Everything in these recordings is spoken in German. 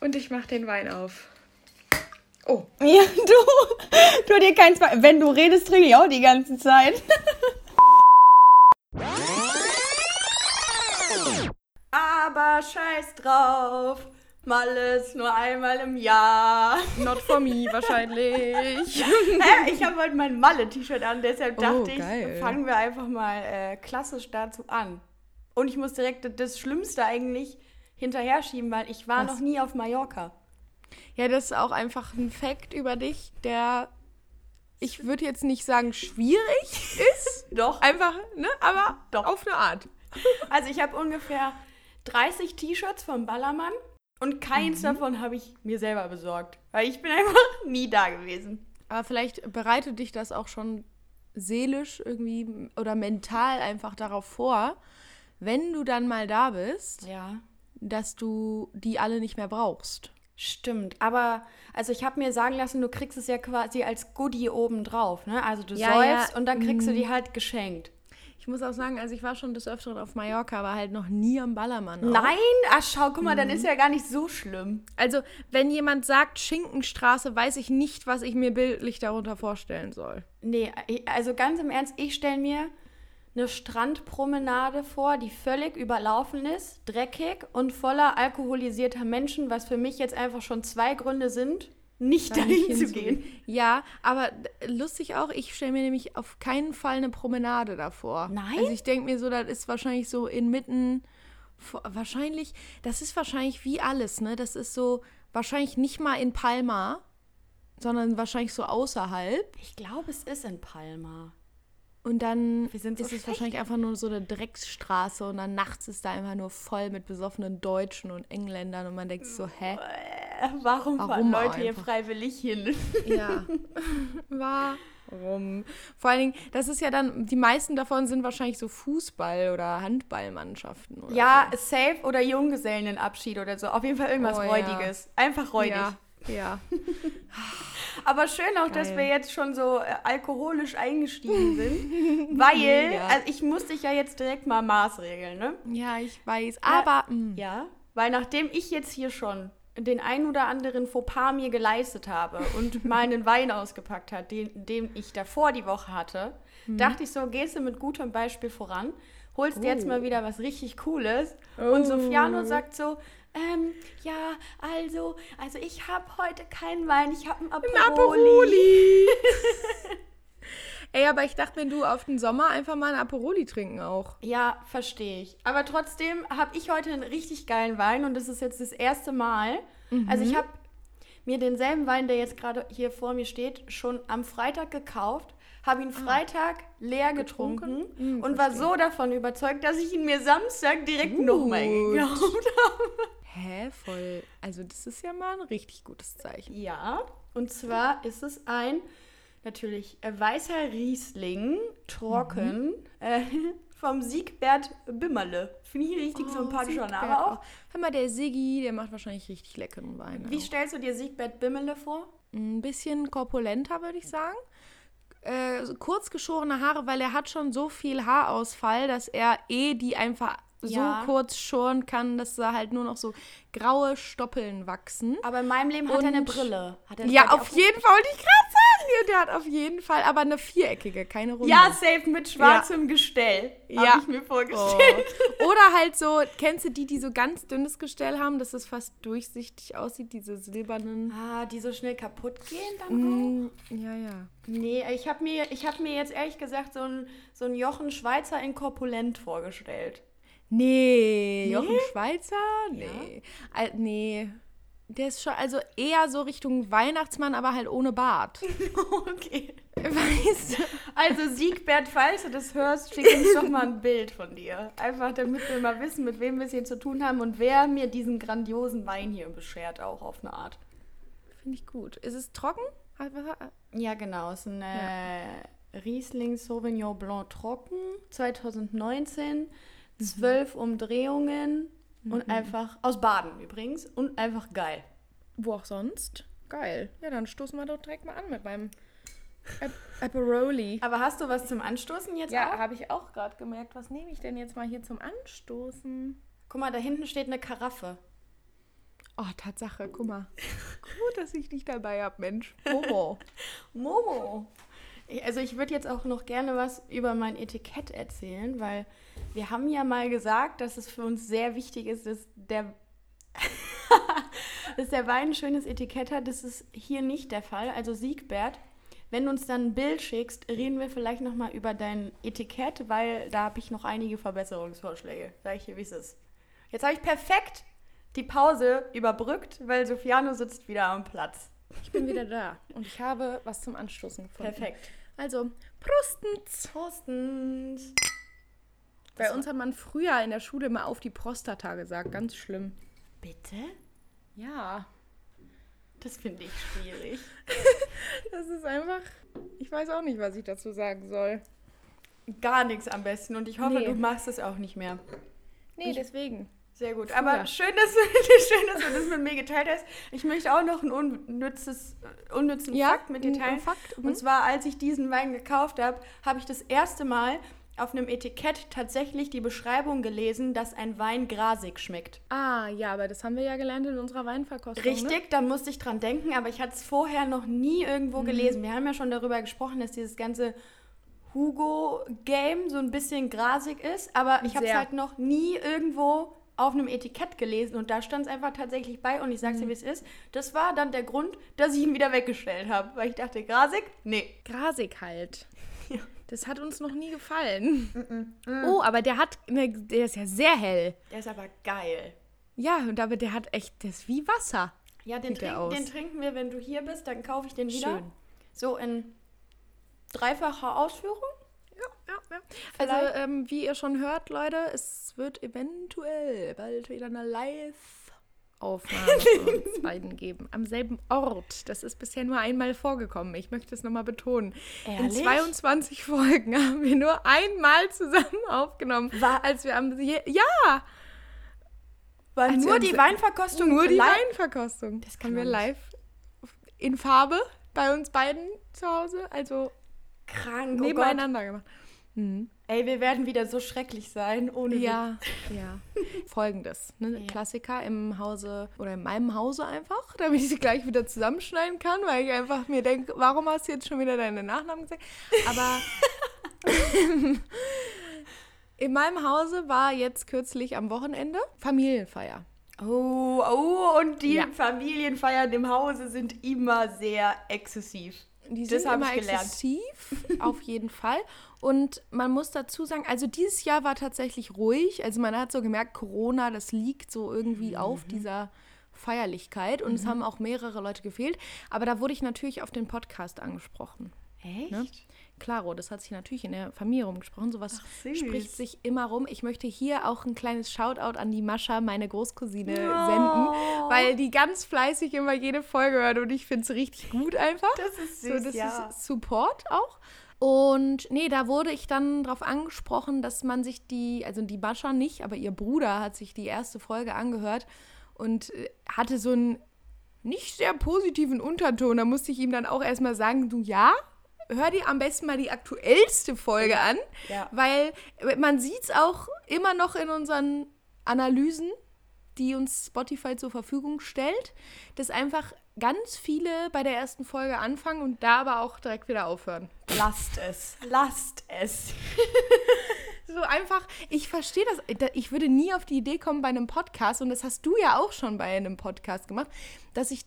Und ich mach den Wein auf. Oh. Ja, du, tu dir kein Zwei. Wenn du redest, trinke ich auch die ganze Zeit. Aber scheiß drauf. Mal ist nur einmal im Jahr. Not for me, wahrscheinlich. Hä? Ich habe heute mein Malle-T-Shirt an, deshalb Oh, dachte geil. ich, fangen wir einfach mal äh, klassisch dazu an. Und ich muss direkt das Schlimmste eigentlich hinterher schieben, weil ich war Was? noch nie auf Mallorca. Ja, das ist auch einfach ein Fact über dich, der, ich würde jetzt nicht sagen schwierig ist. Doch. Einfach, ne? Aber Doch. auf eine Art. Also ich habe ungefähr 30 T-Shirts vom Ballermann und keins davon habe ich mir selber besorgt. Weil ich bin einfach nie da gewesen. Aber vielleicht bereitet dich das auch schon seelisch irgendwie oder mental einfach darauf vor, wenn du dann mal da bist, Ja. Dass du die alle nicht mehr brauchst. Stimmt, aber also ich habe mir sagen lassen, du kriegst es ja quasi als Goodie oben drauf, ne? Also du Ja, säufst ja, und dann kriegst du die halt geschenkt. Ich muss auch sagen, also ich war schon des Öfteren auf Mallorca, aber halt noch nie am Ballermann. auch. Nein? Ach schau, guck mal, dann ist ja gar nicht so schlimm. Also, wenn jemand sagt Schinkenstraße, weiß ich nicht, was ich mir bildlich darunter vorstellen soll. Nee, ich- also ganz im Ernst, ich stelle mir eine Strandpromenade vor, die völlig überlaufen ist, dreckig und voller alkoholisierter Menschen, was für mich jetzt einfach schon zwei Gründe sind, nicht da dahin zu gehen. Ja, aber lustig auch, ich stelle mir nämlich auf keinen Fall eine Promenade davor. Nein? Also ich denke mir so, das ist wahrscheinlich so inmitten, wahrscheinlich, das ist wahrscheinlich wie alles, ne? Das ist so, wahrscheinlich nicht mal in Palma, sondern wahrscheinlich so außerhalb. Ich glaube, es ist in Palma. Und dann sind so ist es schlecht. wahrscheinlich einfach nur so eine Drecksstraße und dann nachts ist da einfach nur voll mit besoffenen Deutschen und Engländern und man denkt so, hä? Äh, warum, fahren Warum Leute hier einfach? freiwillig hin? Ja. Warum? Vor allen Dingen, das ist ja dann, die meisten davon sind wahrscheinlich so Fußball- oder Handballmannschaften. Oder Ja, safe oder Junggesellenabschied oder so. Auf jeden Fall irgendwas Oh, ja. Räudiges. Einfach so. räudig. Ja, ja. Aber schön auch, dass Geil. wir jetzt schon so äh, alkoholisch eingestiegen sind. weil, Ja. also ich muss dich ja jetzt direkt mal maßregeln, ne? ja, ich weiß. Aber, mm, Ja. Weil nachdem ich jetzt hier schon den ein oder anderen Fauxpas mir geleistet habe und meinen Wein ausgepackt hat, den, den ich davor die Woche hatte, Mhm. dachte ich so, gehst du mit gutem Beispiel voran, holst dir jetzt Oh. mal wieder was richtig Cooles. Und Sofiano Oh. sagt so, ähm, ja, also, also ich habe heute keinen Wein, ich habe einen Aperoli. Aperoli. Ey, aber ich dachte, wenn du auf den Sommer einfach mal ein Aperoli trinken auch. Ja, verstehe ich. Aber trotzdem habe ich heute einen richtig geilen Wein und das ist jetzt das erste Mal. Also Mhm. ich habe mir denselben Wein, der jetzt gerade hier vor mir steht, schon am Freitag gekauft, habe ihn Freitag leer getrunken, Ah. Getrunken? Mm, und war verstehe. so davon überzeugt, dass ich ihn mir Samstag direkt nochmal gekauft habe. Hä, voll. Also, das ist ja mal ein richtig gutes Zeichen. Ja, und zwar ist es ein natürlich äh, weißer Riesling, trocken, äh, vom Siegbert Bimmerle. Finde ich richtig Oh, sympathischer Siegbert Name auch. Hör mal, der Siggi, der macht wahrscheinlich richtig leckeren Wein. Wie auch. stellst du dir Siegbert Bimmele vor? Ein bisschen korpulenter, würde ich sagen. Äh, kurz geschorene Haare, weil er hat schon so viel Haarausfall, dass er eh die einfach Ja. so kurz schoren kann, dass da halt nur noch so graue Stoppeln wachsen. Aber in meinem Leben hat er eine Brille. Er Ja, auf jeden Fall, wollte ich gerade sagen. Ja, Der hat auf jeden Fall, aber eine viereckige, keine runde. Ja, safe mit schwarzem Gestell. Ja. Habe ich mir vorgestellt. Oh. Oder halt so, kennst du die, die so ganz dünnes Gestell haben, dass es fast durchsichtig aussieht, diese silbernen. Ah, die so schnell kaputt gehen dann? Mm, ja, ja. Nee, ich habe mir, ich hab mir jetzt ehrlich gesagt so ein, so ein Jochen Schweizer in Korpulent vorgestellt. Nee, Jochen Schweizer? Nee. Al- nee. Der ist schon, also eher so Richtung Weihnachtsmann, aber halt ohne Bart. okay. Weißt du? Also Siegbert, falls du das hörst, schick uns doch mal ein Bild von dir. Einfach damit wir mal wissen, mit wem wir es hier zu tun haben und wer mir diesen grandiosen Wein hier beschert, auch auf eine Art. Finde ich gut. Ist es trocken? Hat- was hat- Ja, genau. Es ist ein äh, Riesling Sauvignon Blanc trocken, 2019, zwölf Umdrehungen und einfach aus Baden übrigens und einfach geil. Wo auch sonst? Geil. Ja, dann stoßen wir doch direkt mal an mit meinem Ap Aperoli. Aber hast du was zum Anstoßen jetzt Ja, auch? habe ich auch gerade gemerkt. Was nehme ich denn jetzt mal hier zum Anstoßen? Guck mal, da hinten steht eine Karaffe. Oh, Tatsache, guck mal. Gut, dass ich dich dabei habe, Mensch. Momo. Momo. Also ich würde jetzt auch noch gerne was über mein Etikett erzählen, weil wir haben ja mal gesagt, dass es für uns sehr wichtig ist, dass der, dass der Wein ein schönes Etikett hat. Das ist hier nicht der Fall. Also Siegbert, wenn du uns dann ein Bild schickst, reden wir vielleicht noch mal über dein Etikett, weil da habe ich noch einige Verbesserungsvorschläge. Sag ich dir, wie es ist. Jetzt habe ich perfekt die Pause überbrückt, weil Sofiano sitzt wieder am Platz. Ich bin wieder da und ich habe was zum Anstoßen gefunden. Perfekt. Also, Prostens. Prostens. Bei uns hat man früher in der Schule immer auf die Prostata gesagt. Ganz schlimm. Bitte? Ja. Das finde ich schwierig. Das ist einfach. Ich weiß auch nicht, was ich dazu sagen soll. Gar nichts am besten und ich hoffe, Nee. du machst es auch nicht mehr. Nee, deswegen. Sehr gut. Früher. Aber schön dass, du, schön, dass du das mit mir geteilt hast. Ich möchte auch noch einen unnützes, unnützen Fakt mit dir teilen. Fakt. Mhm. Und zwar, als ich diesen Wein gekauft habe, habe ich das erste Mal auf einem Etikett tatsächlich die Beschreibung gelesen, dass ein Wein grasig schmeckt. Ah, ja, aber das haben wir ja gelernt in unserer Weinverkostung. Ne? Richtig, dann musste ich dran denken, aber ich hatte es vorher noch nie Mhm. irgendwo gelesen. Wir haben ja schon darüber gesprochen, dass dieses ganze Hugo-Game so ein bisschen grasig ist, aber ich habe es halt noch nie irgendwo auf einem Etikett gelesen und da stand es einfach tatsächlich bei und ich sag's Mhm. dir, wie es ist. Das war dann der Grund, dass ich ihn wieder weggestellt habe, weil ich dachte, grasig? Nee. Grasig halt. Ja. Das hat uns noch nie gefallen. Oh, aber der hat, ne, der ist ja sehr hell. Der ist aber geil. Ja, und aber der hat echt, der ist wie Wasser. Ja, den, trink, aus. den trinken wir, wenn du hier bist, dann kaufe ich den wieder. Schön. So in dreifacher Ausführung. Ja, Also, ähm, wie ihr schon hört, Leute, es wird eventuell bald wieder eine Live-Aufnahme von uns beiden geben. Am selben Ort. Das ist bisher nur einmal vorgekommen. Ich möchte es nochmal betonen. In Ehrlich? 22 Folgen haben wir nur einmal zusammen aufgenommen. War- als wir am. Je ja! Also nur die Weinverkostung Nur die Weinverkostung. Das kann haben wir live in Farbe bei uns beiden zu Hause. Also krank. Oh nebeneinander gemacht. Mhm. Ey, wir werden wieder so schrecklich sein, ohne Ja, ja. Folgendes, ne? Ja. Klassiker im Hause oder in meinem Hause einfach, damit ich sie gleich wieder zusammenschneiden kann, weil ich einfach mir denke, warum hast du jetzt schon wieder deine Nachnamen gesagt? Aber in meinem Hause war jetzt kürzlich am Wochenende Familienfeier. Oh, oh, und die Ja. Familienfeiern im Hause sind immer sehr exzessiv. Die Das sind hab immer ich gelernt. exzessiv, auf jeden Fall. Und man muss dazu sagen, also dieses Jahr war tatsächlich ruhig. Also man hat so gemerkt, Corona, das liegt so irgendwie auf Mhm. dieser Feierlichkeit. Und es haben auch mehrere Leute gefehlt. Aber da wurde ich natürlich auf den Podcast angesprochen. Echt? Ne? Klaro, das hat sich natürlich in der Familie rumgesprochen. Sowas Ach, spricht sich immer rum. Ich möchte hier auch ein kleines Shoutout an die Mascha, meine Großcousine, Oh. senden, weil die ganz fleißig immer jede Folge hört und ich finde es richtig gut einfach. Das ist So, süß, das ja. ist Support auch. Und nee, da wurde ich dann darauf angesprochen, dass man sich die, also die Mascha nicht, aber ihr Bruder hat sich die erste Folge angehört und äh, hatte so einen nicht sehr positiven Unterton. Da musste ich ihm dann auch erstmal sagen, du ja, hör dir am besten mal die aktuellste Folge an, Ja. weil äh, man sieht es auch immer noch in unseren Analysen, die uns Spotify zur Verfügung stellt, dass einfach ganz viele bei der ersten Folge anfangen und da aber auch direkt wieder aufhören. Lasst es. Lasst es. So einfach, ich verstehe das, da- ich würde nie auf die Idee kommen bei einem Podcast, und das hast du ja auch schon bei einem Podcast gemacht, dass ich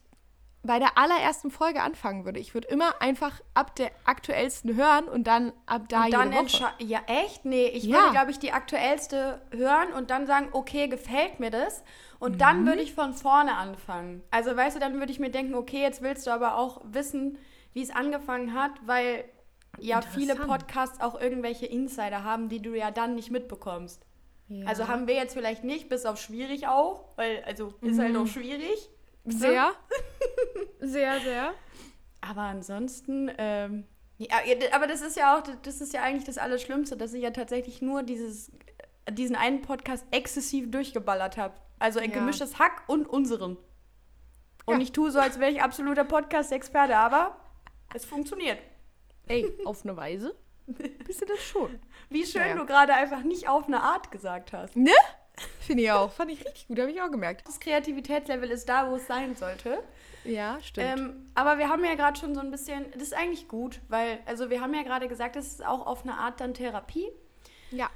bei der allerersten Folge anfangen würde. Ich würde immer einfach ab der aktuellsten hören und dann ab da und dann jede Woche. entscheiden. Ja, echt? Nee, ich Ja. würde, glaube ich, die aktuellste hören und dann sagen, okay, gefällt mir das. Und Mhm. dann würde ich von vorne anfangen. Also, weißt du, dann würde ich mir denken, okay, jetzt willst du aber auch wissen, wie es angefangen hat, weil ja viele. Podcasts auch irgendwelche Insider haben, die du ja dann nicht mitbekommst. Ja. Also haben wir jetzt vielleicht nicht, bis auf schwierig auch, weil, also ist halt Mhm. auch schwierig. Sehr, sehr, sehr. Aber ansonsten, ähm, ja, aber das ist ja auch, das ist ja eigentlich das Allerschlimmste, dass ich ja tatsächlich nur dieses, diesen einen Podcast exzessiv durchgeballert habe. Also ein Ja. gemischtes Hack und unseren. Und Ja. ich tue so, als wäre ich absoluter Podcast-Experte, aber es funktioniert. Ey, auf eine Weise bist du das schon. Wie schön Naja. du gerade einfach nicht auf eine Art gesagt hast. Ne? Finde ich auch. Fand ich richtig gut, habe ich auch gemerkt. Das Kreativitätslevel ist da, wo es sein sollte. Ja, stimmt. Ähm, aber wir haben ja gerade schon so ein bisschen, das ist eigentlich gut, weil, also wir haben ja gerade gesagt, es ist auch auf eine Art dann Therapie. ja.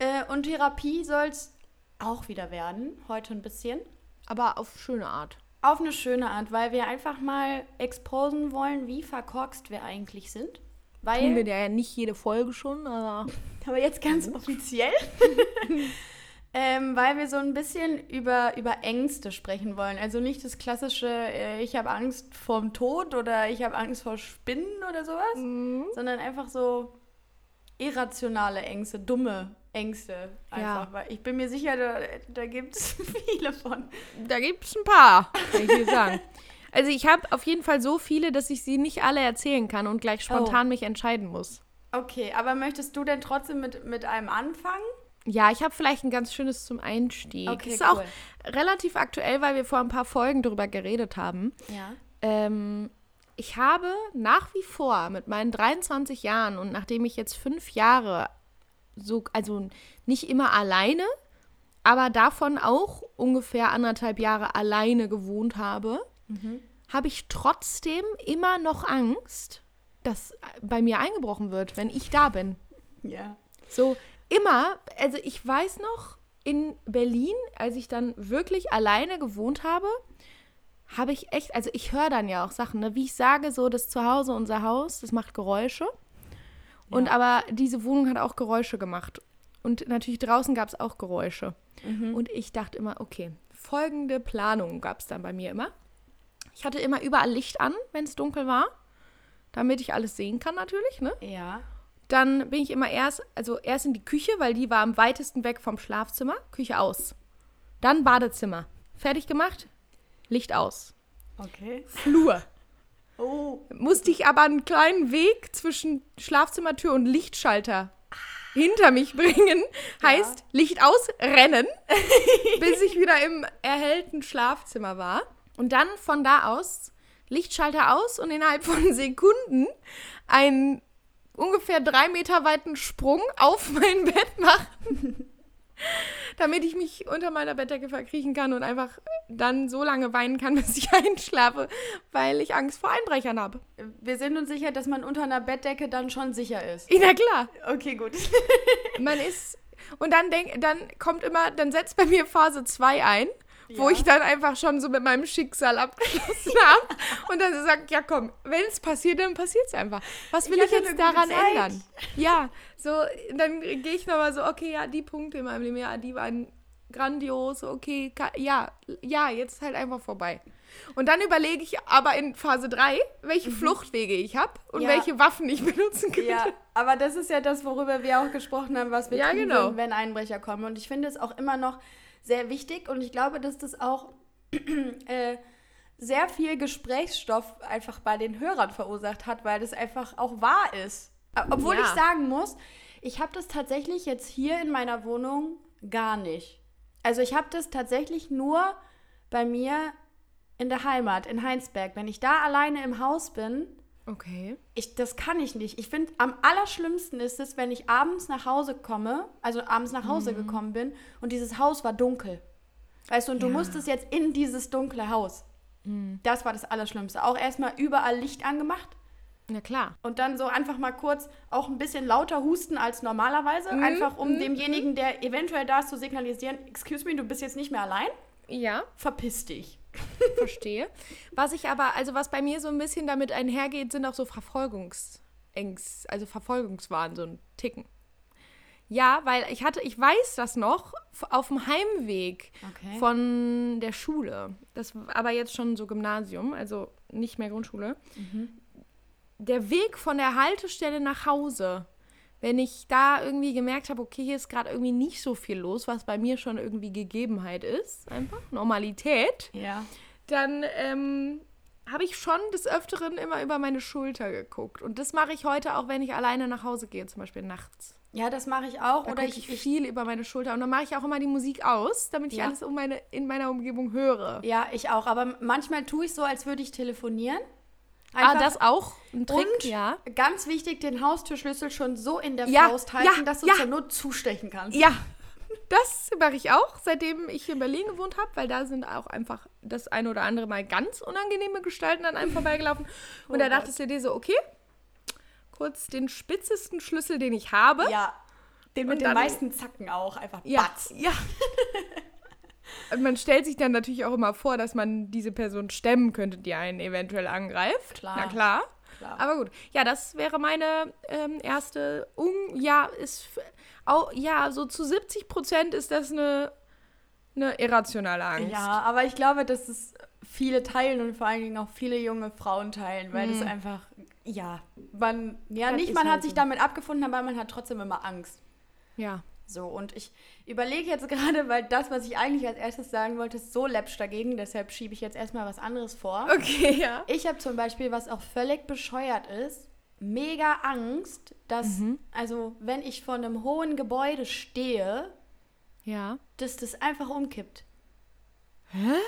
Äh, und Therapie soll es auch wieder werden, heute ein bisschen. Aber auf schöne Art. Auf eine schöne Art, weil wir einfach mal exposen wollen, wie verkorkst wir eigentlich sind. Weil, Tun wir ja nicht jede Folge schon, aber. aber jetzt ganz offiziell, ähm, weil wir so ein bisschen über, über Ängste sprechen wollen. Also nicht das klassische, äh, ich habe Angst vorm Tod oder ich habe Angst vor Spinnen oder sowas, Mhm. sondern einfach so irrationale Ängste, dumme Ängste. Einfach. Ja. Weil ich bin mir sicher, da, da gibt es viele von. Da gibt es ein paar, kann ich dir sagen. Also ich habe auf jeden Fall so viele, dass ich sie nicht alle erzählen kann und gleich spontan mich entscheiden muss. Okay, aber möchtest du denn trotzdem mit, mit einem anfangen? Ja, ich habe vielleicht ein ganz schönes zum Einstieg. Okay, ist auch cool. relativ aktuell, weil wir vor ein paar Folgen drüber geredet haben. Ja. Ähm, ich habe nach wie vor mit meinen 23 Jahren und nachdem ich jetzt fünf Jahre so, also nicht immer alleine, aber davon auch ungefähr anderthalb Jahre alleine gewohnt habe, habe ich trotzdem immer noch Angst, dass bei mir eingebrochen wird, wenn ich da bin. Ja. So immer, also ich weiß noch, in Berlin, als ich dann wirklich alleine gewohnt habe, habe ich echt, also ich höre dann ja auch Sachen, ne? wie ich sage, so das Zuhause, unser Haus, das macht Geräusche. Und Ja. aber diese Wohnung hat auch Geräusche gemacht. Und natürlich draußen gab es auch Geräusche. Und ich dachte immer, okay, folgende Planung gab es dann bei mir immer. Ich hatte immer überall Licht an, wenn es dunkel war, damit ich alles sehen kann natürlich, ne? Ja. Dann bin ich immer erst, also erst in die Küche, weil die war am weitesten weg vom Schlafzimmer. Küche aus. Dann Badezimmer. Fertig gemacht. Licht aus. Okay. Flur. Oh. Musste ich aber einen kleinen Weg zwischen Schlafzimmertür und Lichtschalter hinter mich bringen. Heißt, Licht aus, rennen, bis ich wieder im erhellten Schlafzimmer war. Und dann von da aus Lichtschalter aus und innerhalb von Sekunden einen ungefähr drei Meter weiten Sprung auf mein Bett machen. Damit ich mich unter meiner Bettdecke verkriechen kann und einfach dann so lange weinen kann, bis ich einschlafe, weil ich Angst vor Einbrechern habe. Wir sind uns sicher, dass man unter einer Bettdecke dann schon sicher ist. Na klar. Okay, gut. Man ist. Und dann denk, dann kommt immer, dann setzt bei mir Phase 2 ein, wo Ja. ich dann einfach schon so mit meinem Schicksal abgeschlossen habe. Und dann sagt, ja komm, wenn es passiert, dann passiert es einfach. Was will Ich ich, jetzt daran Zeit. ändern? Ja, so, dann gehe ich nochmal so, okay, ja, die Punkte in meinem Leben, ja, die waren grandios, okay, ka- ja, ja, jetzt ist halt einfach vorbei. Und dann überlege ich aber in Phase 3, welche Fluchtwege ich habe und Mhm. Ja. welche Waffen ich benutzen könnte. Ja, aber das ist ja das, worüber wir auch gesprochen haben, was wir Ja, tun genau. würden, wenn Einbrecher kommen. Und ich finde es auch immer noch sehr wichtig und ich glaube, dass das auch äh, sehr viel Gesprächsstoff einfach bei den Hörern verursacht hat, weil das einfach auch wahr ist. Obwohl Ja. ich sagen muss, ich habe das tatsächlich jetzt hier in meiner Wohnung gar nicht. Also ich habe das tatsächlich nur bei mir in der Heimat, in Heinsberg. Wenn ich da alleine im Haus bin, Okay. ich, das kann ich nicht. Ich finde, am allerschlimmsten ist es, wenn ich abends nach Hause komme, also abends nach Hause Mhm. gekommen bin und dieses Haus war dunkel. Weißt du, und du Ja. Mhm. musstest jetzt in dieses dunkle Haus. Das war das Allerschlimmste. Auch erstmal überall Licht angemacht Na klar. und dann so einfach mal kurz auch ein bisschen lauter husten als normalerweise. Mhm, Einfach um demjenigen, der eventuell da ist, zu signalisieren: Excuse me, du bist jetzt nicht mehr allein. Ja, Verpiss dich. Verstehe. Was ich aber, also was bei mir so ein bisschen damit einhergeht, sind auch so Verfolgungsängst, also Verfolgungswahn, so ein Ticken. Ja, weil ich hatte, ich weiß das noch, auf dem Heimweg Okay. von der Schule. Das war aber jetzt schon so Gymnasium, also nicht mehr Grundschule. Der Weg von der Haltestelle nach Hause, wenn ich da irgendwie gemerkt habe, okay, hier ist gerade irgendwie nicht so viel los, was bei mir schon irgendwie Gegebenheit ist, einfach Normalität, Ja. dann ähm, habe ich schon des Öfteren immer über meine Schulter geguckt. Und das mache ich heute auch, wenn ich alleine nach Hause gehe, zum Beispiel nachts. Ja, das mache ich auch. Da Oder ich ich viel über meine Schulter. Und dann mache ich auch immer die Musik aus, damit ich Ja. alles um meine, in meiner Umgebung höre. Ja, ich auch. Aber manchmal tue ich so, als würde ich telefonieren. Ah, das auch? Ein Trick, und ja. ganz wichtig, den Haustürschlüssel schon so in der Ja, Faust halten, ja, dass du ja. zur Not zustechen kannst. Ja, Das mache ich auch, seitdem ich in Berlin gewohnt habe, weil da sind auch einfach das eine oder andere Mal ganz unangenehme Gestalten an einem vorbeigelaufen. Und Oh da dachtest du dir so, okay, kurz den spitzesten Schlüssel, den ich habe. Ja. Den mit den meisten Zacken auch. Einfach Ja, batz. ja. Man stellt sich dann natürlich auch immer vor, dass man diese Person stemmen könnte, die einen eventuell angreift. Klar. Na klar. Klar. Aber gut. Ja, das wäre meine ähm, erste. Un ja, ist. f- Au ja, so zu 70 Prozent ist das eine, eine irrationale Angst. Ja, aber ich glaube, dass es viele teilen und vor allen Dingen auch viele junge Frauen teilen, weil das einfach, ja, man, ja, Das nicht man halt hat sich so. damit abgefunden, aber man hat trotzdem immer Angst. Ja. So, und ich überlege jetzt gerade, weil das, was ich eigentlich als erstes sagen wollte, ist so läppsch dagegen, deshalb schiebe ich jetzt erstmal was anderes vor. Okay, ja. Ich habe zum Beispiel, was auch völlig bescheuert ist, mega Angst, dass, also wenn ich vor einem hohen Gebäude stehe, Ja. dass das einfach umkippt.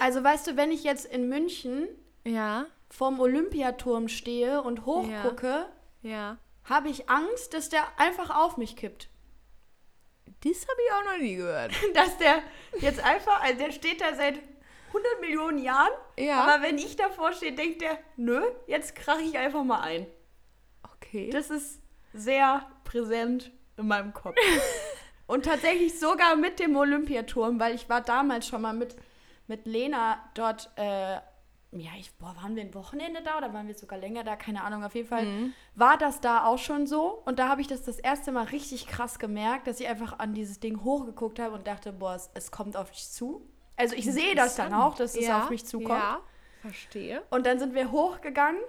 Also weißt du, wenn ich jetzt in München Ja. vorm Olympiaturm stehe und hochgucke, Ja. habe ich Angst, dass der einfach auf mich kippt. Das habe ich auch noch nie gehört. Dass der jetzt einfach, also der steht da seit 100 Millionen Jahren, Ja. aber wenn ich davor stehe, denkt der, nö, jetzt krache ich einfach mal ein. Okay. Das ist sehr präsent in meinem Kopf. Und tatsächlich sogar mit dem Olympiaturm, weil ich war damals schon mal mit, mit Lena dort, äh, ja, ich, boah, waren wir ein Wochenende da oder waren wir sogar länger da? Keine Ahnung. Auf jeden Fall war das da auch schon so. Und da habe ich das das erste Mal richtig krass gemerkt, dass ich einfach an dieses Ding hochgeguckt habe und dachte, boah, es, es kommt auf dich zu. Also ich sehe das dann auch, dass es ja. auf mich zukommt. Ja. Verstehe. Und dann sind wir hochgegangen.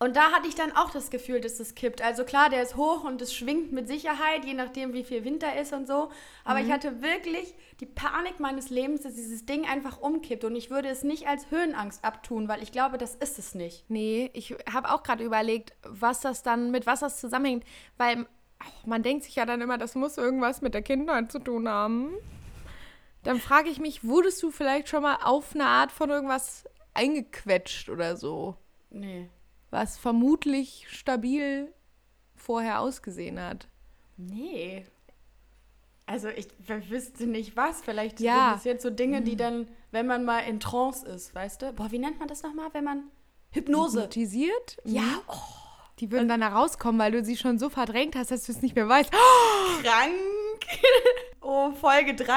Und da hatte ich dann auch das Gefühl, dass es kippt. Also klar, der ist hoch und es schwingt mit Sicherheit, je nachdem, wie viel Winter ist und so. Aber ich hatte wirklich die Panik meines Lebens, dass dieses Ding einfach umkippt. Und ich würde es nicht als Höhenangst abtun, weil ich glaube, das ist es nicht. Nee, ich habe auch gerade überlegt, was das dann, mit was das zusammenhängt, weil ach, man denkt sich ja dann immer, das muss irgendwas mit der Kindheit zu tun haben. Dann frage ich mich, wurdest du vielleicht schon mal auf eine Art von irgendwas eingequetscht oder so, Nee. Was vermutlich stabil vorher ausgesehen hat? Nee. Also ich wüsste nicht was. Vielleicht Ja. sind das jetzt so Dinge, die dann, wenn man mal in Trance ist, weißt du? Boah, wie nennt man das nochmal, wenn man... Hypnose. Hypnotisiert? Ja, Mhm. oh, Die würden dann herauskommen, weil du sie schon so verdrängt hast, dass du es nicht mehr weißt. krank. Oh, Folge 30.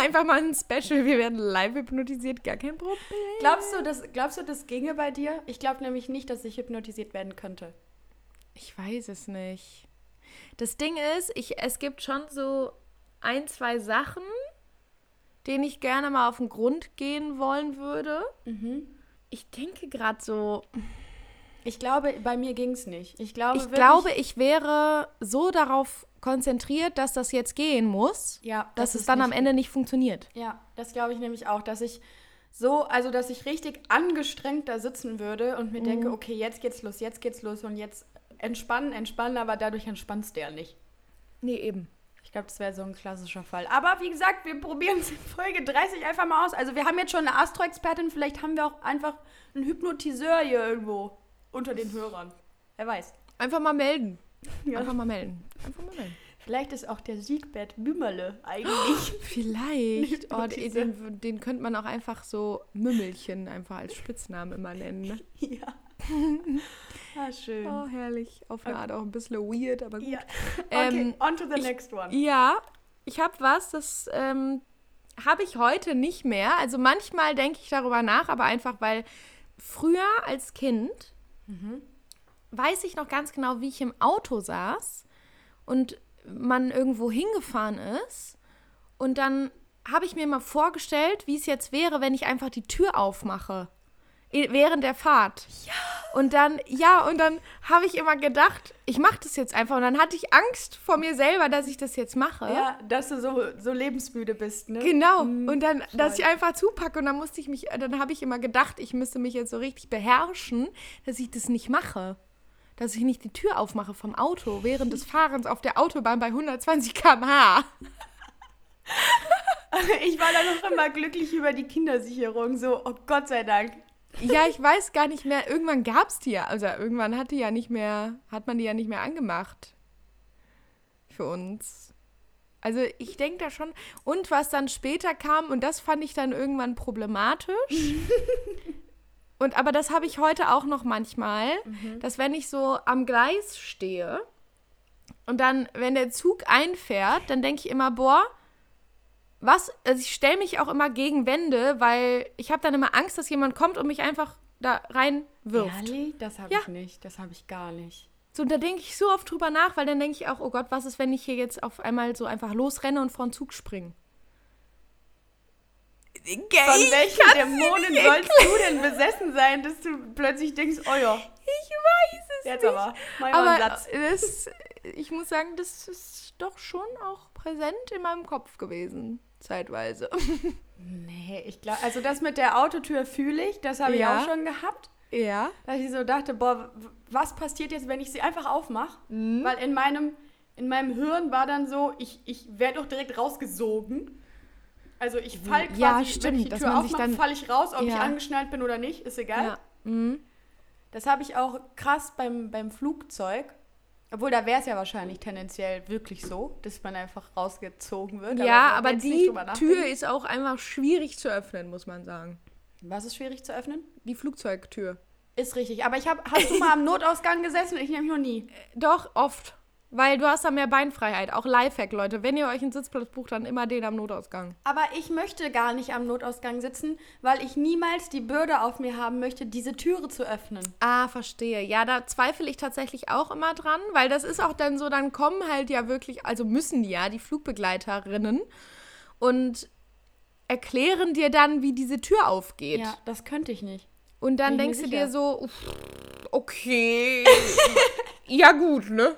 Einfach mal ein Special. Wir werden live hypnotisiert, gar kein Problem. Glaubst du, das, glaubst du, das ginge bei dir? Ich glaube nämlich nicht, dass ich hypnotisiert werden könnte. Ich weiß es nicht. Das Ding ist, ich, es gibt schon so ein, zwei Sachen, denen ich gerne mal auf den Grund gehen wollen würde. Ich denke gerade so, Ich glaube, bei mir ging es nicht. Ich glaube, ich glaube, ich wäre so darauf konzentriert, dass das jetzt gehen muss, ja, dass das es dann am Ende nicht funktioniert. Ja, das glaube ich nämlich auch, dass ich so, also dass ich richtig angestrengt da sitzen würde und mir denke, okay, jetzt geht's los, jetzt geht's los und jetzt entspannen, entspannen, aber dadurch entspannst du ja nicht. Nee, eben. Ich glaube, das wäre so ein klassischer Fall. Aber wie gesagt, wir probieren es in Folge 30 einfach mal aus. Also wir haben jetzt schon eine Astro-Expertin, vielleicht haben wir auch einfach einen Hypnotiseur hier irgendwo unter den Hörern. Wer weiß. Einfach mal melden. Ja. Einfach mal melden. Einfach mal melden. Vielleicht ist auch der Siegbert Bümmerle eigentlich. Vielleicht. Oh, den, den könnte man auch einfach so Mümmelchen einfach als Spitznamen immer nennen. Ne? ja. ah, schön. Oh, herrlich. Auf eine Art auch ein bisschen weird, aber gut. Ja. Okay, Ähm, on to the ich- next one. Ja, ich habe was, das ähm, habe ich heute nicht mehr. Also manchmal denke ich darüber nach, aber einfach weil früher als Kind weiß ich noch ganz genau, wie ich im Auto saß und man irgendwo hingefahren ist. Und dann habe ich mir mal vorgestellt, wie es jetzt wäre, wenn ich einfach die Tür aufmache während der Fahrt. Ja. Und dann, ja, und dann habe ich immer gedacht, ich mache das jetzt einfach. Und dann hatte ich Angst vor mir selber, dass ich das jetzt mache. Ja, dass du so, so lebensmüde bist, ne? Genau. Mhm, Und dann, dass ich einfach zupacke und dann musste ich mich, dann habe ich immer gedacht, ich müsste mich jetzt so richtig beherrschen, dass ich das nicht mache. Dass ich nicht die Tür aufmache vom Auto während des Fahrens auf der Autobahn bei 120 km/h. Ich war dann noch immer glücklich über die Kindersicherung. So, oh Gott sei Dank. Ja, ich weiß gar nicht mehr. Irgendwann gab es die ja. Also irgendwann hat die ja nicht mehr, hat man die ja nicht mehr angemacht. Für uns. Also ich denke da schon. Und was dann später kam, und das fand ich dann irgendwann problematisch. und aber das habe ich heute auch noch manchmal, Mhm. dass wenn ich so am Gleis stehe und dann, wenn der Zug einfährt, dann denke ich immer, boah, was, also ich stelle mich auch immer gegen Wände, weil ich habe dann immer Angst, dass jemand kommt und mich einfach da reinwirft. Ehrlich? Das habe Ja. ich nicht. Das habe ich gar nicht. So, und da denke ich so oft drüber nach, weil dann denke ich auch, oh Gott, was ist, wenn ich hier jetzt auf einmal so einfach losrenne und vor den Zug springe? Von welchen Dämonen sollst du denn besessen sein, dass du plötzlich denkst, oh ja, Ich weiß es jetzt nicht. aber, mal einen Aber Satz. das, ich muss sagen, das ist doch schon auch präsent in meinem Kopf gewesen, zeitweise. Nee, ich glaube, also das mit der Autotür fühle ich, das habe Ja. ich auch schon gehabt. Ja. Dass ich so dachte, boah, was passiert jetzt, wenn ich sie einfach aufmache? Mhm. Weil in meinem, in meinem Hirn war dann so, ich, ich werde doch direkt rausgesogen. Also ich fall quasi, Ja, wenn ich stimmt, die Tür aufmache, falle ich raus, ob ich Ja. angeschnallt bin oder nicht, ist egal. Ja. Mhm. Das habe ich auch krass beim, beim Flugzeug. Obwohl, da wäre es ja wahrscheinlich tendenziell wirklich so, dass man einfach rausgezogen wird. Ja, aber nicht die. Tür ist auch einfach schwierig zu öffnen, muss man sagen. Was ist schwierig zu öffnen? Die Flugzeugtür. Ist richtig. Aber ich habe, hast du mal am Notausgang gesessen? Ich nämlich noch nie. Doch, oft. Weil du hast da mehr Beinfreiheit. Auch Lifehack, Leute. Wenn ihr euch einen Sitzplatz bucht, dann immer den am Notausgang. Aber ich möchte gar nicht am Notausgang sitzen, weil ich niemals die Bürde auf mir haben möchte, diese Türe zu öffnen. Ah, verstehe. Ja, da zweifle ich tatsächlich auch immer dran, weil das ist auch dann so, dann kommen halt ja wirklich, also müssen die ja, die Flugbegleiterinnen und erklären dir dann, wie diese Tür aufgeht. Ja, das könnte ich nicht. Und dann Bin denkst du dir so, uff, okay, ja gut, ne?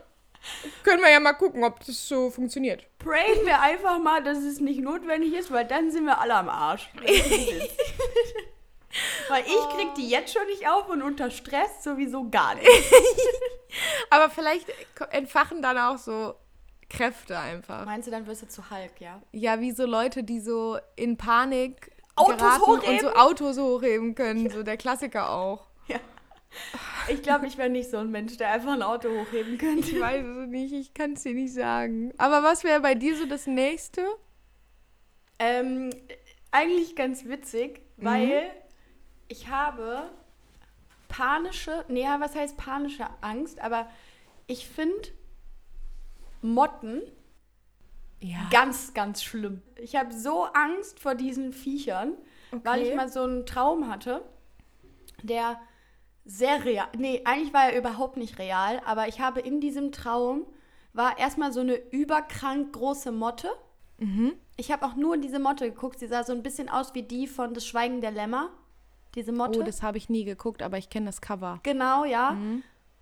Können wir ja mal gucken, ob das so funktioniert. Prayen wir einfach mal, dass es nicht notwendig ist, weil dann sind wir alle am Arsch. weil ich krieg die jetzt schon nicht auf und unter Stress sowieso gar nicht. Aber vielleicht entfachen dann auch so Kräfte einfach. Meinst du, dann wirst du zu Hulk, ja? Ja, wie so Leute, die so in Panik Autos geraten und hochheben? so Autos hochheben können. So der Klassiker auch. Ja. Ich glaube, ich wäre nicht so ein Mensch, der einfach ein Auto hochheben könnte. Ich weiß es nicht, ich kann es dir nicht sagen. Aber was wäre bei dir so das nächste? Ähm, eigentlich ganz witzig, Mhm. weil ich habe panische, nee, was heißt panische Angst, aber ich finde Motten Ja. ganz, ganz schlimm. Ich habe so Angst vor diesen Viechern, weil ich mal so einen Traum hatte, der sehr real, nee, eigentlich war er überhaupt nicht real, aber ich habe in diesem Traum, war erstmal so eine überkrank große Motte. Ich habe auch nur diese Motte geguckt, sie sah so ein bisschen aus wie die von Das Schweigen der Lämmer, diese Motte. Oh, das habe ich nie geguckt, aber ich kenne das Cover. Genau, ja.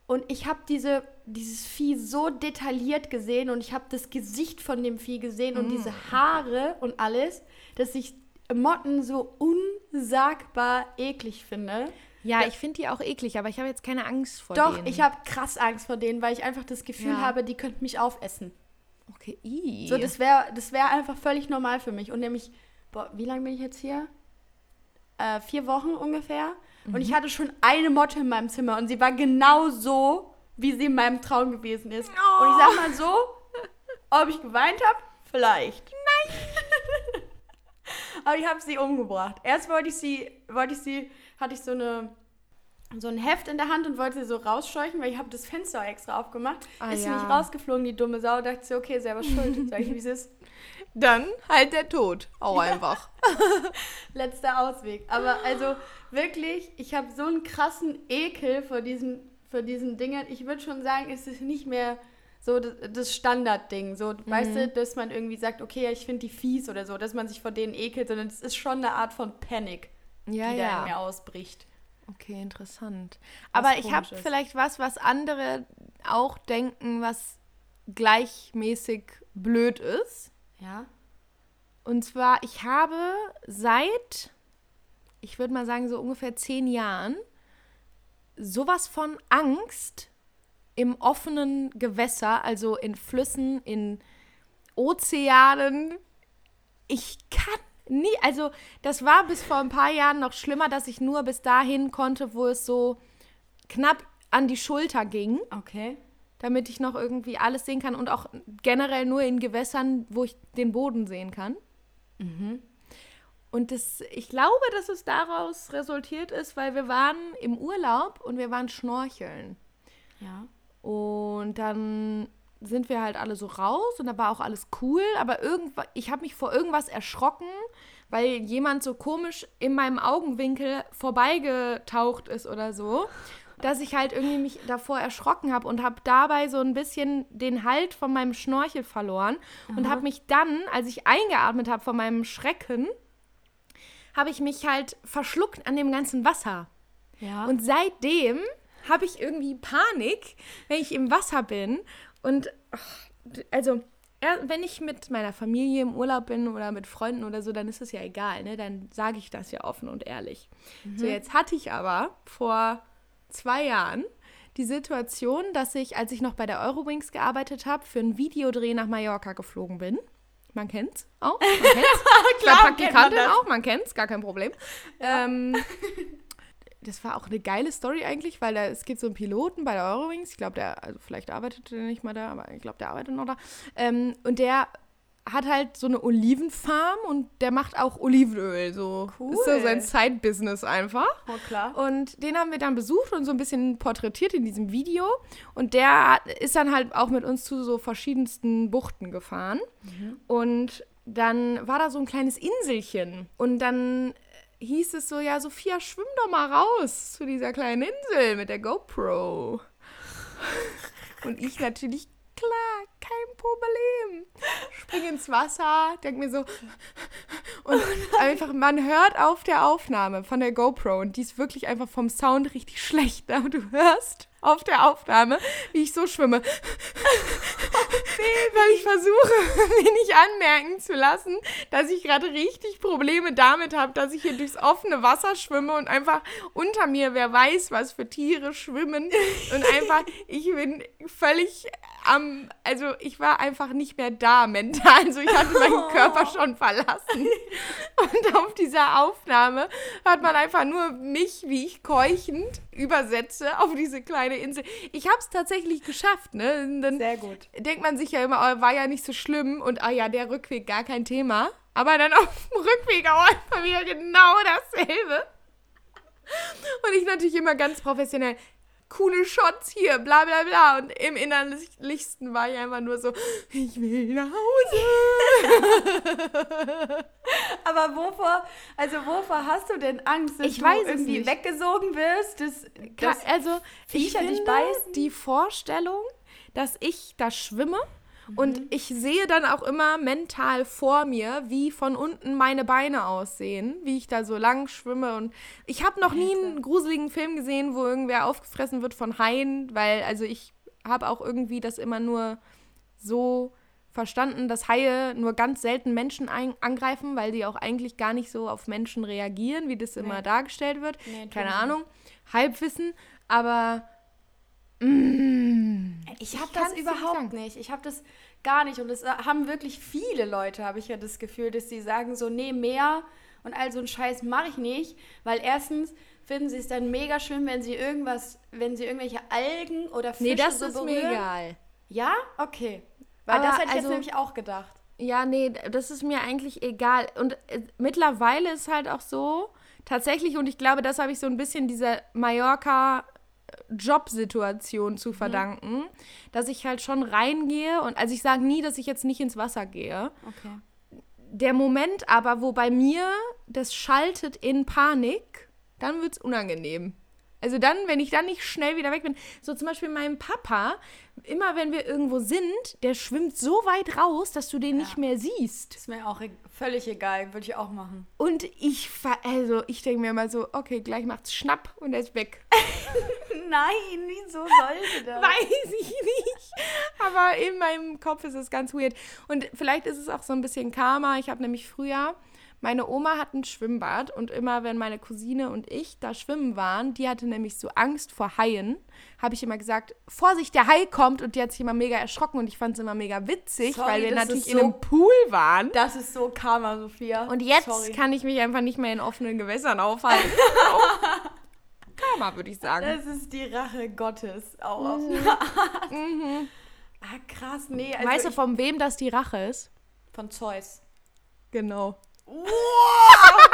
Und ich habe diese, dieses Vieh so detailliert gesehen und ich habe das Gesicht von dem Vieh gesehen und diese Haare und alles, dass ich Motten so unsagbar eklig finde. Ja, ich finde die auch eklig, aber ich habe jetzt keine Angst vor Doch, denen. ich habe krass Angst vor denen, weil ich einfach das Gefühl Ja. habe, die könnten mich aufessen. Okay, i. So, das wäre das wär einfach völlig normal für mich. Und nämlich, boah, wie lange bin ich jetzt hier? Äh, vier Wochen ungefähr. Und ich hatte schon eine Motte in meinem Zimmer und sie war genau so, wie sie in meinem Traum gewesen ist. Und ich sag mal so, ob ich geweint habe? Vielleicht. Nein. Aber ich habe sie umgebracht. Erst wollte ich sie, wollte ich sie, hatte ich so eine so ein Heft in der Hand und wollte sie so rausscheuchen, weil ich habe das Fenster extra aufgemacht. Ah, ist sie ja. nicht rausgeflogen, die dumme Sau. Dachte sie, okay, selber schuld. Sag ich, wie es ist. Dann halt der Tod. Auch einfach. Letzter Ausweg. Aber also wirklich, ich habe so einen krassen Ekel vor diesen, vor diesen Dingen. Ich würde schon sagen, es ist nicht mehr so das, das Standardding. So, weißt du, dass man irgendwie sagt, okay, ich finde die fies oder so, dass man sich vor denen ekelt, sondern es ist schon eine Art von Panik, Ja, die da in ja. mir ausbricht. Okay, interessant. Was Aber ich habe vielleicht was, was andere auch denken, was gleichmäßig blöd ist. Ja? Und zwar, ich habe seit, ich würde mal sagen, so ungefähr zehn Jahren sowas von Angst im offenen Gewässer, also in Flüssen, in Ozeanen. Ich kann nie, also das war bis vor ein paar Jahren noch schlimmer, dass ich nur bis dahin konnte, wo es so knapp an die Schulter ging. Okay. damit ich noch irgendwie alles sehen kann und auch generell nur in Gewässern, wo ich den Boden sehen kann. Und das, ich glaube, dass es daraus resultiert ist, weil wir waren im Urlaub und wir waren schnorcheln. Ja. Und dann sind wir halt alle so raus und da war auch alles cool, aber irgendwas, ich habe mich vor irgendwas erschrocken, weil jemand so komisch in meinem Augenwinkel vorbeigetaucht ist oder so, dass ich halt irgendwie mich davor erschrocken habe und habe dabei so ein bisschen den Halt von meinem Schnorchel verloren und habe mich dann, als ich eingeatmet habe von meinem Schrecken, habe ich mich halt verschluckt an dem ganzen Wasser. Ja. Und seitdem habe ich irgendwie Panik, wenn ich im Wasser bin. Und also, ja, wenn ich mit meiner Familie im Urlaub bin oder mit Freunden oder so, dann ist es ja egal, ne? Dann sage ich das ja offen und ehrlich. So, jetzt hatte ich aber vor zwei Jahren die Situation, dass ich, als ich noch bei der Eurowings gearbeitet habe, für einen Videodreh nach Mallorca geflogen bin. Man kennt's auch. Man kennt's. Klar Bei kennt man Praktikantin auch, man kennt's, gar kein Problem. Ähm, das war auch eine geile Story eigentlich, weil da, es gibt so einen Piloten bei der Eurowings, ich glaube, der, also vielleicht arbeitet der nicht mal da, aber ich glaube, der arbeitet noch da. Ähm, und der hat halt so eine Olivenfarm und der macht auch Olivenöl. So Cool. ist so sein Side-Business einfach. Oh, klar. Und den haben wir dann besucht und so ein bisschen porträtiert in diesem Video. Und der ist dann halt auch mit uns zu so verschiedensten Buchten gefahren. Und dann war da so ein kleines Inselchen. Und dann hieß es so, ja, Sophia, schwimm doch mal raus zu dieser kleinen Insel mit der GoPro. Und ich natürlich, klar, kein Problem. Spring ins Wasser, denk mir so, und einfach, man hört auf der Aufnahme von der GoPro und die ist wirklich einfach vom Sound richtig schlecht. Aber du hörst auf der Aufnahme, wie ich so schwimme. Weil ich versuche, mir nicht anmerken zu lassen, dass ich gerade richtig Probleme damit habe, dass ich hier durchs offene Wasser schwimme und einfach unter mir, wer weiß, was für Tiere schwimmen. Und einfach, ich bin völlig am, also ich war einfach nicht mehr da mental. Also ich hatte meinen Körper schon verlassen. Und auf dieser Aufnahme hört man einfach nur mich, wie ich keuchend übersetze auf diese kleine Insel. Ich habe es tatsächlich geschafft, ne? Und Dann Sehr gut. denkt man sich ja immer, oh, war ja nicht so schlimm und ah ja, der Rückweg gar kein Thema. Aber dann auf dem Rückweg auch einfach wieder genau dasselbe. Und ich natürlich immer ganz professionell, coole Shots hier, bla bla bla. Und im Innerlichsten war ich einfach nur so, ich will nach Hause. Aber wovor, also wovor hast du denn Angst, dass Ich du irgendwie nicht. weggesogen wirst? Dass, dass also ich dich finde beißen? die Vorstellung, dass ich da schwimme und ich sehe dann auch immer mental vor mir, wie von unten meine Beine aussehen, wie ich da so lang schwimme. Und ich habe noch nie einen gruseligen Film gesehen, wo irgendwer aufgefressen wird von Haien, weil also ich habe auch irgendwie das immer nur so verstanden, dass Haie nur ganz selten Menschen angreifen, weil die auch eigentlich gar nicht so auf Menschen reagieren, wie das immer Nee. dargestellt wird. Nee, Keine Ahnung, Halbwissen, aber mm, Ich habe das überhaupt nicht. Ich habe das gar nicht. Und das äh, haben wirklich viele Leute, habe ich ja das Gefühl, dass sie sagen so, nee, mehr und all so einen Scheiß mache ich nicht. Weil erstens finden sie es dann mega schön, wenn sie irgendwas, wenn sie irgendwelche Algen oder Fische Nee, das so ist berühren. mir egal. Ja? Okay. Weil Aber das hätte ich jetzt also- nämlich auch gedacht. Ja, nee, das ist mir eigentlich egal. Und äh, mittlerweile ist halt auch so, tatsächlich, und ich glaube, das habe ich so ein bisschen dieser Mallorca-Jobsituation zu verdanken, dass ich halt schon reingehe und also ich sage nie, dass ich jetzt nicht ins Wasser gehe. Okay. Der Moment aber, wo bei mir das schaltet in Panik, dann wird es unangenehm. Also dann, wenn ich dann nicht schnell wieder weg bin, so zum Beispiel mein Papa, immer wenn wir irgendwo sind, der schwimmt so weit raus, dass du den nicht mehr siehst. Ist mir auch e völlig egal. Würde ich auch machen. Und ich, also ich denke mir immer so, okay, gleich macht's Schnapp und er ist weg. Nein, wieso sollte das? Weiß ich nicht. Aber in meinem Kopf ist es ganz weird. Und vielleicht ist es auch so ein bisschen Karma. Ich habe nämlich früher, meine Oma hat ein Schwimmbad und immer, wenn meine Cousine und ich da schwimmen waren, die hatte nämlich so Angst vor Haien, habe ich immer gesagt, Vorsicht, der Hai kommt und die hat sich immer mega erschrocken und ich fand es immer mega witzig, Sorry, weil wir natürlich ist in so- einem Pool waren. Das ist so Karma, Sophia. Und jetzt Sorry. kann ich mich einfach nicht mehr in offenen Gewässern aufhalten. Karma, würde ich sagen. Das ist die Rache Gottes, auch auf Art. Mhm. Ah, krass, nee. Also weißt du, von wem das die Rache ist? von Zeus. Genau. Wow!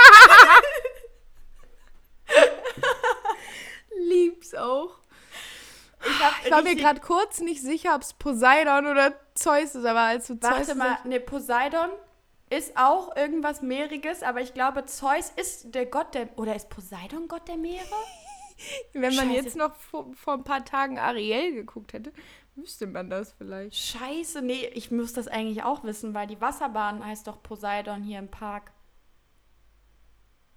Lieb's auch. Ich, hab Ich war mir gerade kurz nicht sicher, ob es Poseidon oder Zeus ist, aber als du Zeus Warte mal, ne, Poseidon ist auch irgendwas Meeriges, aber ich glaube, Zeus ist der Gott der. Oder ist Poseidon Gott der Meere? wenn man Scheiße. jetzt noch vor, vor ein paar Tagen Ariel geguckt hätte, wüsste man das vielleicht. Scheiße, nee, ich muss das eigentlich auch wissen, weil die Wasserbahn heißt doch Poseidon hier im Park.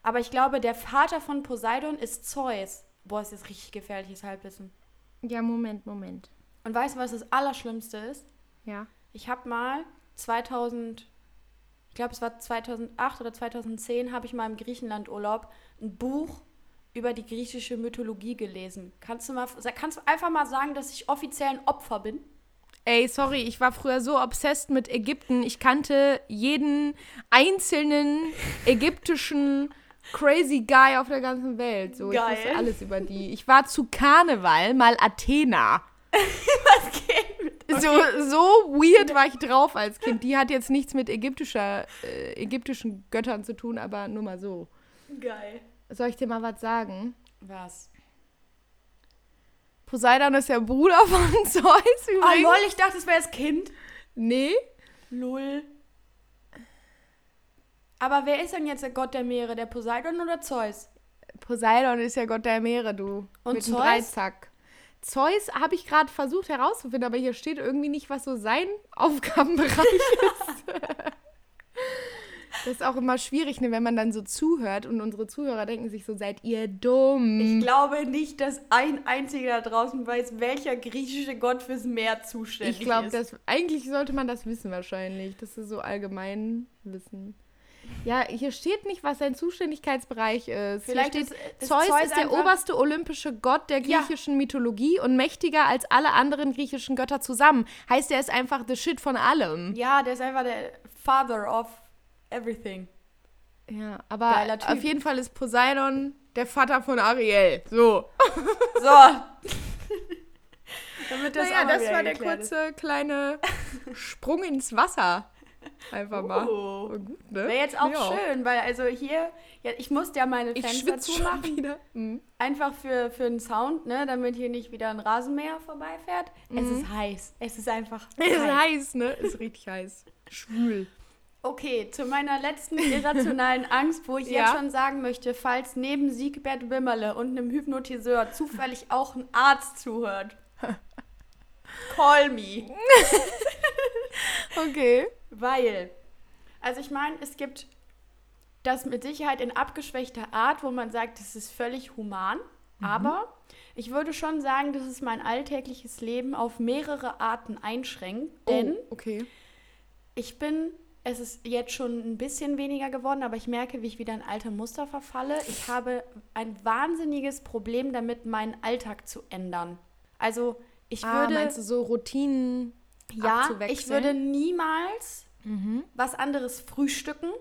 Aber ich glaube, der Vater von Poseidon ist Zeus. Boah, ist jetzt richtig gefährliches Halbwissen. Ja, Moment, Moment. Und weißt du, was das Allerschlimmste ist? Ja. Ich habe mal 2000, ich glaube, es war 2008 oder 2010, habe ich mal im Griechenland-Urlaub ein Buch über die griechische Mythologie gelesen. Kannst du, mal, kannst du einfach mal sagen, dass ich offiziell ein Opfer bin? Ey, sorry, ich war früher so obsessed mit Ägypten. Ich kannte jeden einzelnen ägyptischen crazy Guy auf der ganzen Welt. So, Geil. ich wusste alles über die. Ich war zu Karneval mal Athena. Was geht mit So, so weird war ich drauf als Kind. Die hat jetzt nichts mit ägyptischer, äh, ägyptischen Göttern zu tun, aber nur mal so. Geil. Soll ich dir mal was sagen? Was? Poseidon ist der Bruder von Zeus Oh übrigens. lol, ich dachte, es wäre das Kind. nee. Lol. Aber wer ist denn jetzt der Gott der Meere? Der Poseidon oder Zeus? Poseidon ist ja Gott der Meere, du. Und Mit Zeus? Dreizack. Zeus habe ich gerade versucht herauszufinden, aber hier steht irgendwie nicht, was so sein Aufgabenbereich ist. Das ist auch immer schwierig, ne, wenn man dann so zuhört und unsere Zuhörer denken sich so, seid ihr dumm. Ich glaube nicht, dass ein einziger da draußen weiß, welcher griechische Gott fürs Meer zuständig Ich glaube, ist. das eigentlich sollte man das wissen wahrscheinlich. Das ist so allgemein Wissen. Ja, hier steht nicht, was sein Zuständigkeitsbereich ist. Vielleicht hier steht, ist- ist Zeus, Zeus ist der oberste olympische Gott der Ja. griechischen Mythologie und mächtiger als alle anderen griechischen Götter zusammen. Heißt, er ist einfach the shit von allem. Ja, der ist einfach der Father of everything. Ja, aber Geiler Typ. auf jeden Fall ist Poseidon der Vater von Ariel. So. So. Damit das naja, das war der geklärt ist. kurze kleine Sprung ins Wasser. Einfach mal. Oh. War gut, ne? Wäre jetzt auch Ja. schön, weil also hier, ja, ich musste ja meine Fenster zumachen. Mhm. Einfach für, für den Sound, ne, damit hier nicht wieder ein Rasenmäher vorbeifährt. Es ist heiß. Es ist einfach Mhm. Ist heiß. heiß, ne? Ist richtig heiß. Schwül. Okay, zu meiner letzten irrationalen Angst, wo ich Ja. jetzt schon sagen möchte, falls neben Siegbert Wimmerle und einem Hypnotiseur zufällig auch ein Arzt zuhört. Call me. Okay. Weil, also ich meine, es gibt das mit Sicherheit in abgeschwächter Art, wo man sagt, das ist völlig human. Aber ich würde schon sagen, dass es mein alltägliches Leben auf mehrere Arten einschränkt. Denn oh, okay. ich bin, es ist jetzt schon ein bisschen weniger geworden, aber ich merke, wie ich wieder in alte Muster verfalle. Ich habe ein wahnsinniges Problem damit, meinen Alltag zu ändern. Also ich ah, würde. meinst du so Routinen Ja, ich würde niemals Mhm. was anderes frühstücken.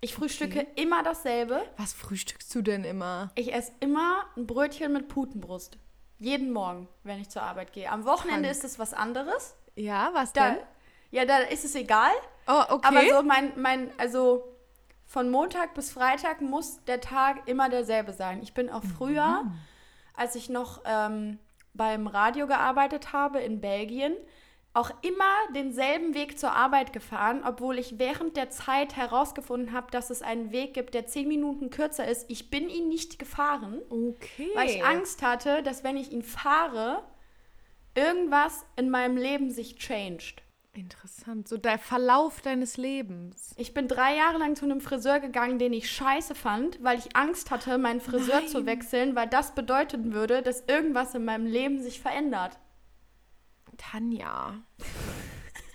Ich frühstücke immer dasselbe. Was frühstückst du denn immer? Ich esse immer ein Brötchen mit Putenbrust. Jeden Morgen, wenn ich zur Arbeit gehe. Am Wochenende Krank. ist es was anderes. Ja, was Da, denn? ja, da ist es egal. Oh, okay. Aber so mein, mein, also von Montag bis Freitag muss der Tag immer derselbe sein. Ich bin auch früher, Mhm. als ich noch ähm, beim Radio gearbeitet habe in Belgien, auch immer denselben Weg zur Arbeit gefahren, obwohl ich während der Zeit herausgefunden habe, dass es einen Weg gibt, der zehn Minuten kürzer ist. Ich bin ihn nicht gefahren, okay. weil ich Angst hatte, dass wenn ich ihn fahre, irgendwas in meinem Leben sich changed. Interessant. So der Verlauf deines Lebens. Ich bin drei Jahre lang zu einem Friseur gegangen, den ich scheiße fand, weil ich Angst hatte, meinen Friseur zu Nein. wechseln, weil das bedeuten würde, dass irgendwas in meinem Leben sich verändert. Tanja.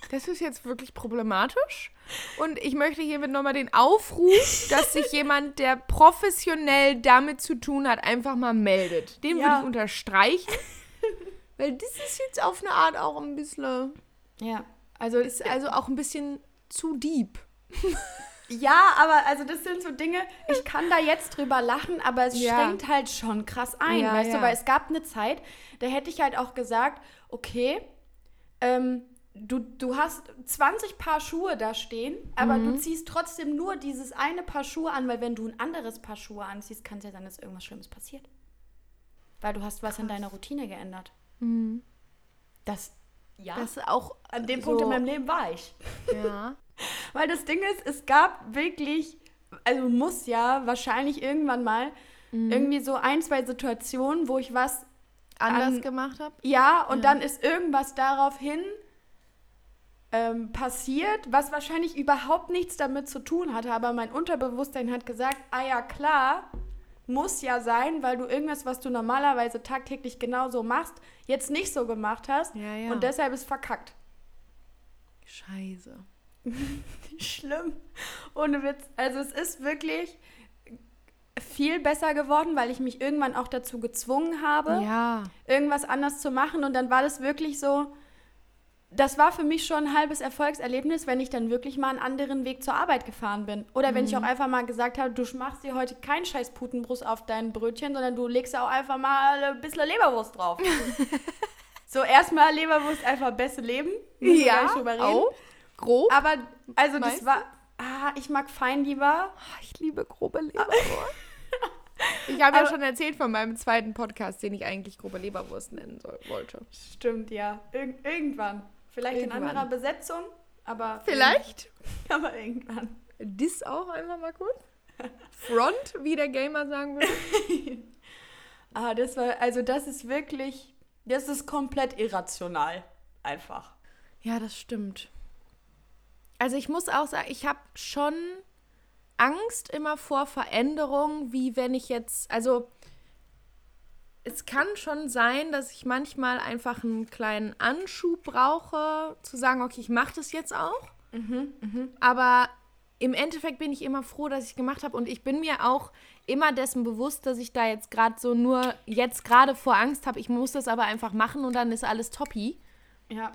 Das ist jetzt wirklich problematisch. Und ich möchte hiermit nochmal den Aufruf, dass sich jemand, der professionell damit zu tun hat, einfach mal meldet. Den Ja. würde ich unterstreichen. Weil das ist jetzt auf eine Art auch ein bisschen. Ja, also Ist also auch ein bisschen zu deep. Ja, aber also das sind so Dinge, ich kann da jetzt drüber lachen, aber es Ja. schränkt halt schon krass ein, Ja, weißt ja. du, weil es gab eine Zeit, da hätte ich halt auch gesagt, okay, ähm, du, du hast 20 Paar Schuhe da stehen, aber Mhm. du ziehst trotzdem nur dieses eine Paar Schuhe an, weil wenn du ein anderes Paar Schuhe anziehst, kann es ja sein, dass irgendwas Schlimmes passiert. Weil du hast was in deiner Routine geändert. Das, ja, Das auch an dem so, Punkt in meinem Leben war ich. Ja. Weil das Ding ist, es gab wirklich, also muss ja wahrscheinlich irgendwann mal irgendwie so ein, zwei Situationen, wo ich was, Anders An- gemacht habe. ja, und Ja. dann ist irgendwas daraufhin ähm, passiert, was wahrscheinlich überhaupt nichts damit zu tun hatte, aber mein Unterbewusstsein hat gesagt, ah ja, klar, muss ja sein, weil du irgendwas, was du normalerweise tagtäglich genauso machst, jetzt nicht so gemacht hast Ja, ja. und deshalb ist verkackt. Scheiße. Schlimm. Ohne Witz. Also es ist wirklich viel besser geworden, weil ich mich irgendwann auch dazu gezwungen habe, Ja. irgendwas anders zu machen. Und dann war das wirklich so, das war für mich schon ein halbes Erfolgserlebnis, wenn ich dann wirklich mal einen anderen Weg zur Arbeit gefahren bin. Oder wenn ich auch einfach mal gesagt habe, du machst dir heute keinen scheiß Putenbrust auf dein Brötchen, sondern du legst auch einfach mal ein bisschen Leberwurst drauf. so, erstmal Leberwurst einfach beste Leben. Müssen nicht drüber reden. auch. Grob. Aber, also Meinst das war, ah, ich mag fein lieber. Ah, ich liebe grobe Leberwurst. ich habe ja schon erzählt von meinem zweiten Podcast, den ich eigentlich grobe Leberwurst nennen soll, wollte. Stimmt, ja. Ir irgendwann. Vielleicht Irgendwann. in anderer Besetzung, aber. Vielleicht. Aber irgendwann. Diss auch einfach mal kurz. Front, wie der Gamer sagen würde. Ah, das war, also das ist wirklich, das ist komplett irrational. Einfach. Ja, das stimmt. Also ich muss auch sagen, ich habe schon Angst immer vor Veränderungen, wie wenn ich jetzt, also es kann schon sein, dass ich manchmal einfach einen kleinen Anschub brauche, zu sagen, okay, ich mache das jetzt auch. Aber im Endeffekt bin ich immer froh, dass ich es gemacht habe und ich bin mir auch immer dessen bewusst, dass ich da jetzt gerade so nur jetzt gerade vor Angst habe. Ich muss das aber einfach machen und dann ist alles toppi. Ja.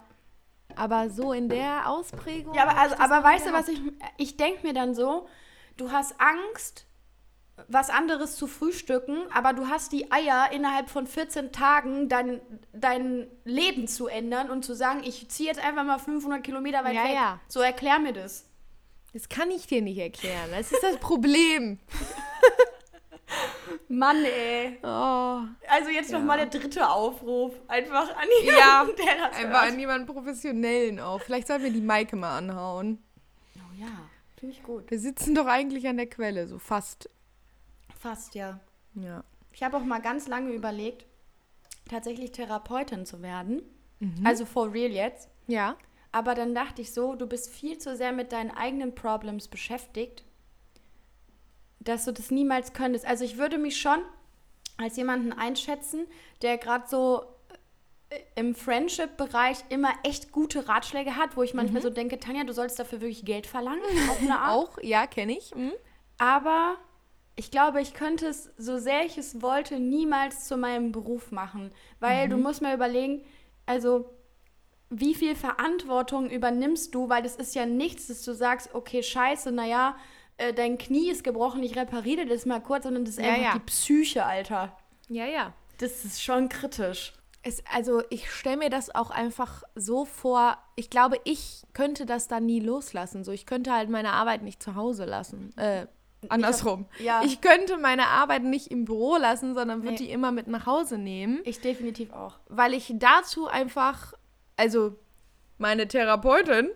Aber so in der Ausprägung. Ja, aber, also, aber weißt du, was ich, ich denke mir dann so, du hast Angst, was anderes zu frühstücken, aber du hast die Eier innerhalb von 14 Tagen dein, dein Leben zu ändern und zu sagen, ich ziehe jetzt einfach mal 500 Kilometer weit Ja, weg. ja. So erklär mir das. Das kann ich dir nicht erklären. Das ist das Problem. Mann, ey. Oh. Also jetzt Ja. noch mal der dritte Aufruf. Einfach an Ja, jemanden, der das Einfach hört. an jemanden Professionellen auch. Vielleicht sollten wir die Maike mal anhauen. Oh ja, finde ich gut. Wir sitzen doch eigentlich an der Quelle, so fast. Fast, ja. Ja. Ich habe auch mal ganz lange überlegt, tatsächlich Therapeutin zu werden. Also for real jetzt. Ja. Aber dann dachte ich so, du bist viel zu sehr mit deinen eigenen Problems beschäftigt, dass du das niemals könntest. Also ich würde mich schon als jemanden einschätzen, der gerade so äh, im Friendship-Bereich immer echt gute Ratschläge hat, wo ich manchmal so denke, Tanja, du sollst dafür wirklich Geld verlangen. Auch, ja, kenne ich. Hm? Aber ich glaube, ich könnte es, so sehr ich es wollte, niemals zu meinem Beruf machen. Weil du musst mal überlegen, also wie viel Verantwortung übernimmst du, weil das ist ja nichts, dass du sagst, okay, scheiße, naja, äh, dein Knie ist gebrochen, ich repariere das mal kurz, sondern das ist Ja, einfach ja. die Psyche, Alter. Ja, ja. Das ist schon kritisch. Es, also ich stelle mir das auch einfach so vor, ich glaube, ich könnte das dann nie loslassen. So, ich könnte halt meine Arbeit nicht zu Hause lassen. Äh, andersrum. ja. Ich könnte meine Arbeit nicht im Büro lassen, sondern würde Nee. die immer mit nach Hause nehmen, Ich definitiv auch. weil ich dazu einfach, also meine Therapeutin,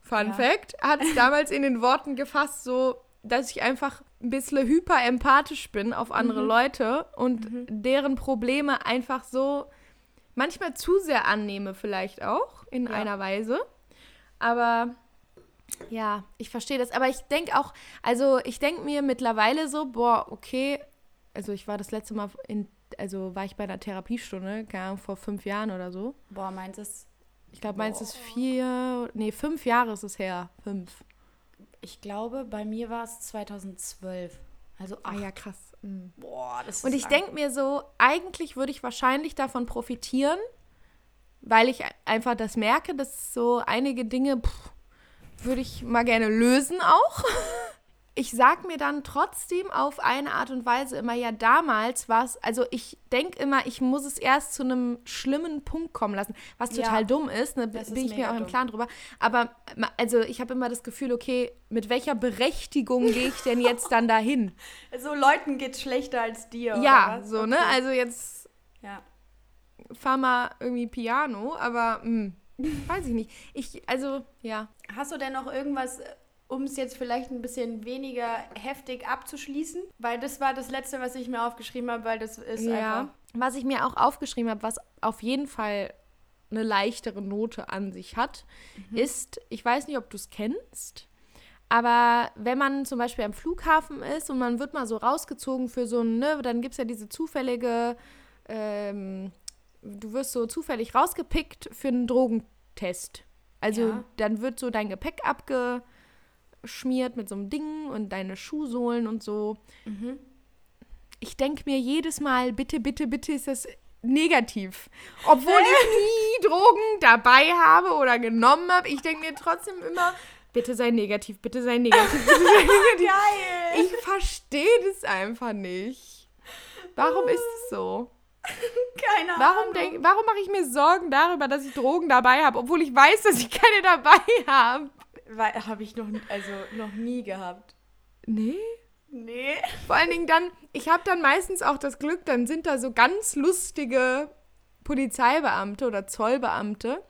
Fun Ja. Fact, hat es damals in den Worten gefasst, so, dass ich einfach ein bisschen hyperempathisch bin auf andere Mhm. Leute und deren Probleme einfach so manchmal zu sehr annehme, vielleicht auch in Ja. einer Weise. Aber ja, ich verstehe das. Aber ich denke auch, also ich denke mir mittlerweile so, boah, okay, also ich war das letzte Mal in, also war ich bei einer Therapiestunde, keine Ahnung, vor fünf Jahren oder so. Boah, meins ist, Ich glaube, meins ist vier, nee, fünf Jahre ist es her. Fünf. ich glaube, bei mir war es 2012. Also, Ah ja, krass. Mhm. boah, das ist Und ich denke mir so, eigentlich würde ich wahrscheinlich davon profitieren, weil ich einfach das merke, dass so einige Dinge pff, würde ich mal gerne lösen auch. ich sag mir dann trotzdem auf eine Art und Weise immer, ja, damals war es, also ich denke immer, ich muss es erst zu einem schlimmen Punkt kommen lassen, was total Ja. dumm ist, ne, bin ist ich mir auch im. Klaren drüber. Aber also ich habe immer das Gefühl, okay, mit welcher Berechtigung gehe ich denn jetzt dann dahin? So Leuten geht's schlechter als dir. ja, oder was? so, ne? Okay. Also jetzt Ja. fahr mal irgendwie Piano, aber hm, weiß ich nicht. Ich, also, ja. Hast du denn noch irgendwas, um es jetzt vielleicht ein bisschen weniger heftig abzuschließen? Weil das war das Letzte, was ich mir aufgeschrieben habe, weil das ist Ja. einfach. Was ich mir auch aufgeschrieben habe, was auf jeden Fall eine leichtere Note an sich hat, ist, ich weiß nicht, ob du es kennst, aber wenn man zum Beispiel am Flughafen ist und man wird mal so rausgezogen für so ein, ne, dann gibt es ja diese zufällige, ähm, du wirst so zufällig rausgepickt für einen Drogentest. Also Ja. dann wird so dein Gepäck abgeschmiert mit so einem Ding und deine Schuhsohlen und so Mhm. ich denke mir jedes Mal, bitte, bitte, bitte ist das negativ. Obwohl ich nie Drogen dabei habe oder genommen habe, ich denke mir trotzdem immer, bitte sei negativ, bitte sei negativ, bitte sei negativ. Geil! Ich verstehe das einfach nicht. Warum ist es so? Keine Warum, Ahnung. denk, warum mache ich mir Sorgen darüber, dass ich Drogen dabei habe, obwohl ich weiß, dass ich keine dabei habe? Habe ich noch, also noch nie gehabt. Nee. Nee. Vor allen Dingen dann, ich habe dann meistens auch das Glück, dann sind da so ganz lustige Polizeibeamte oder Zollbeamte,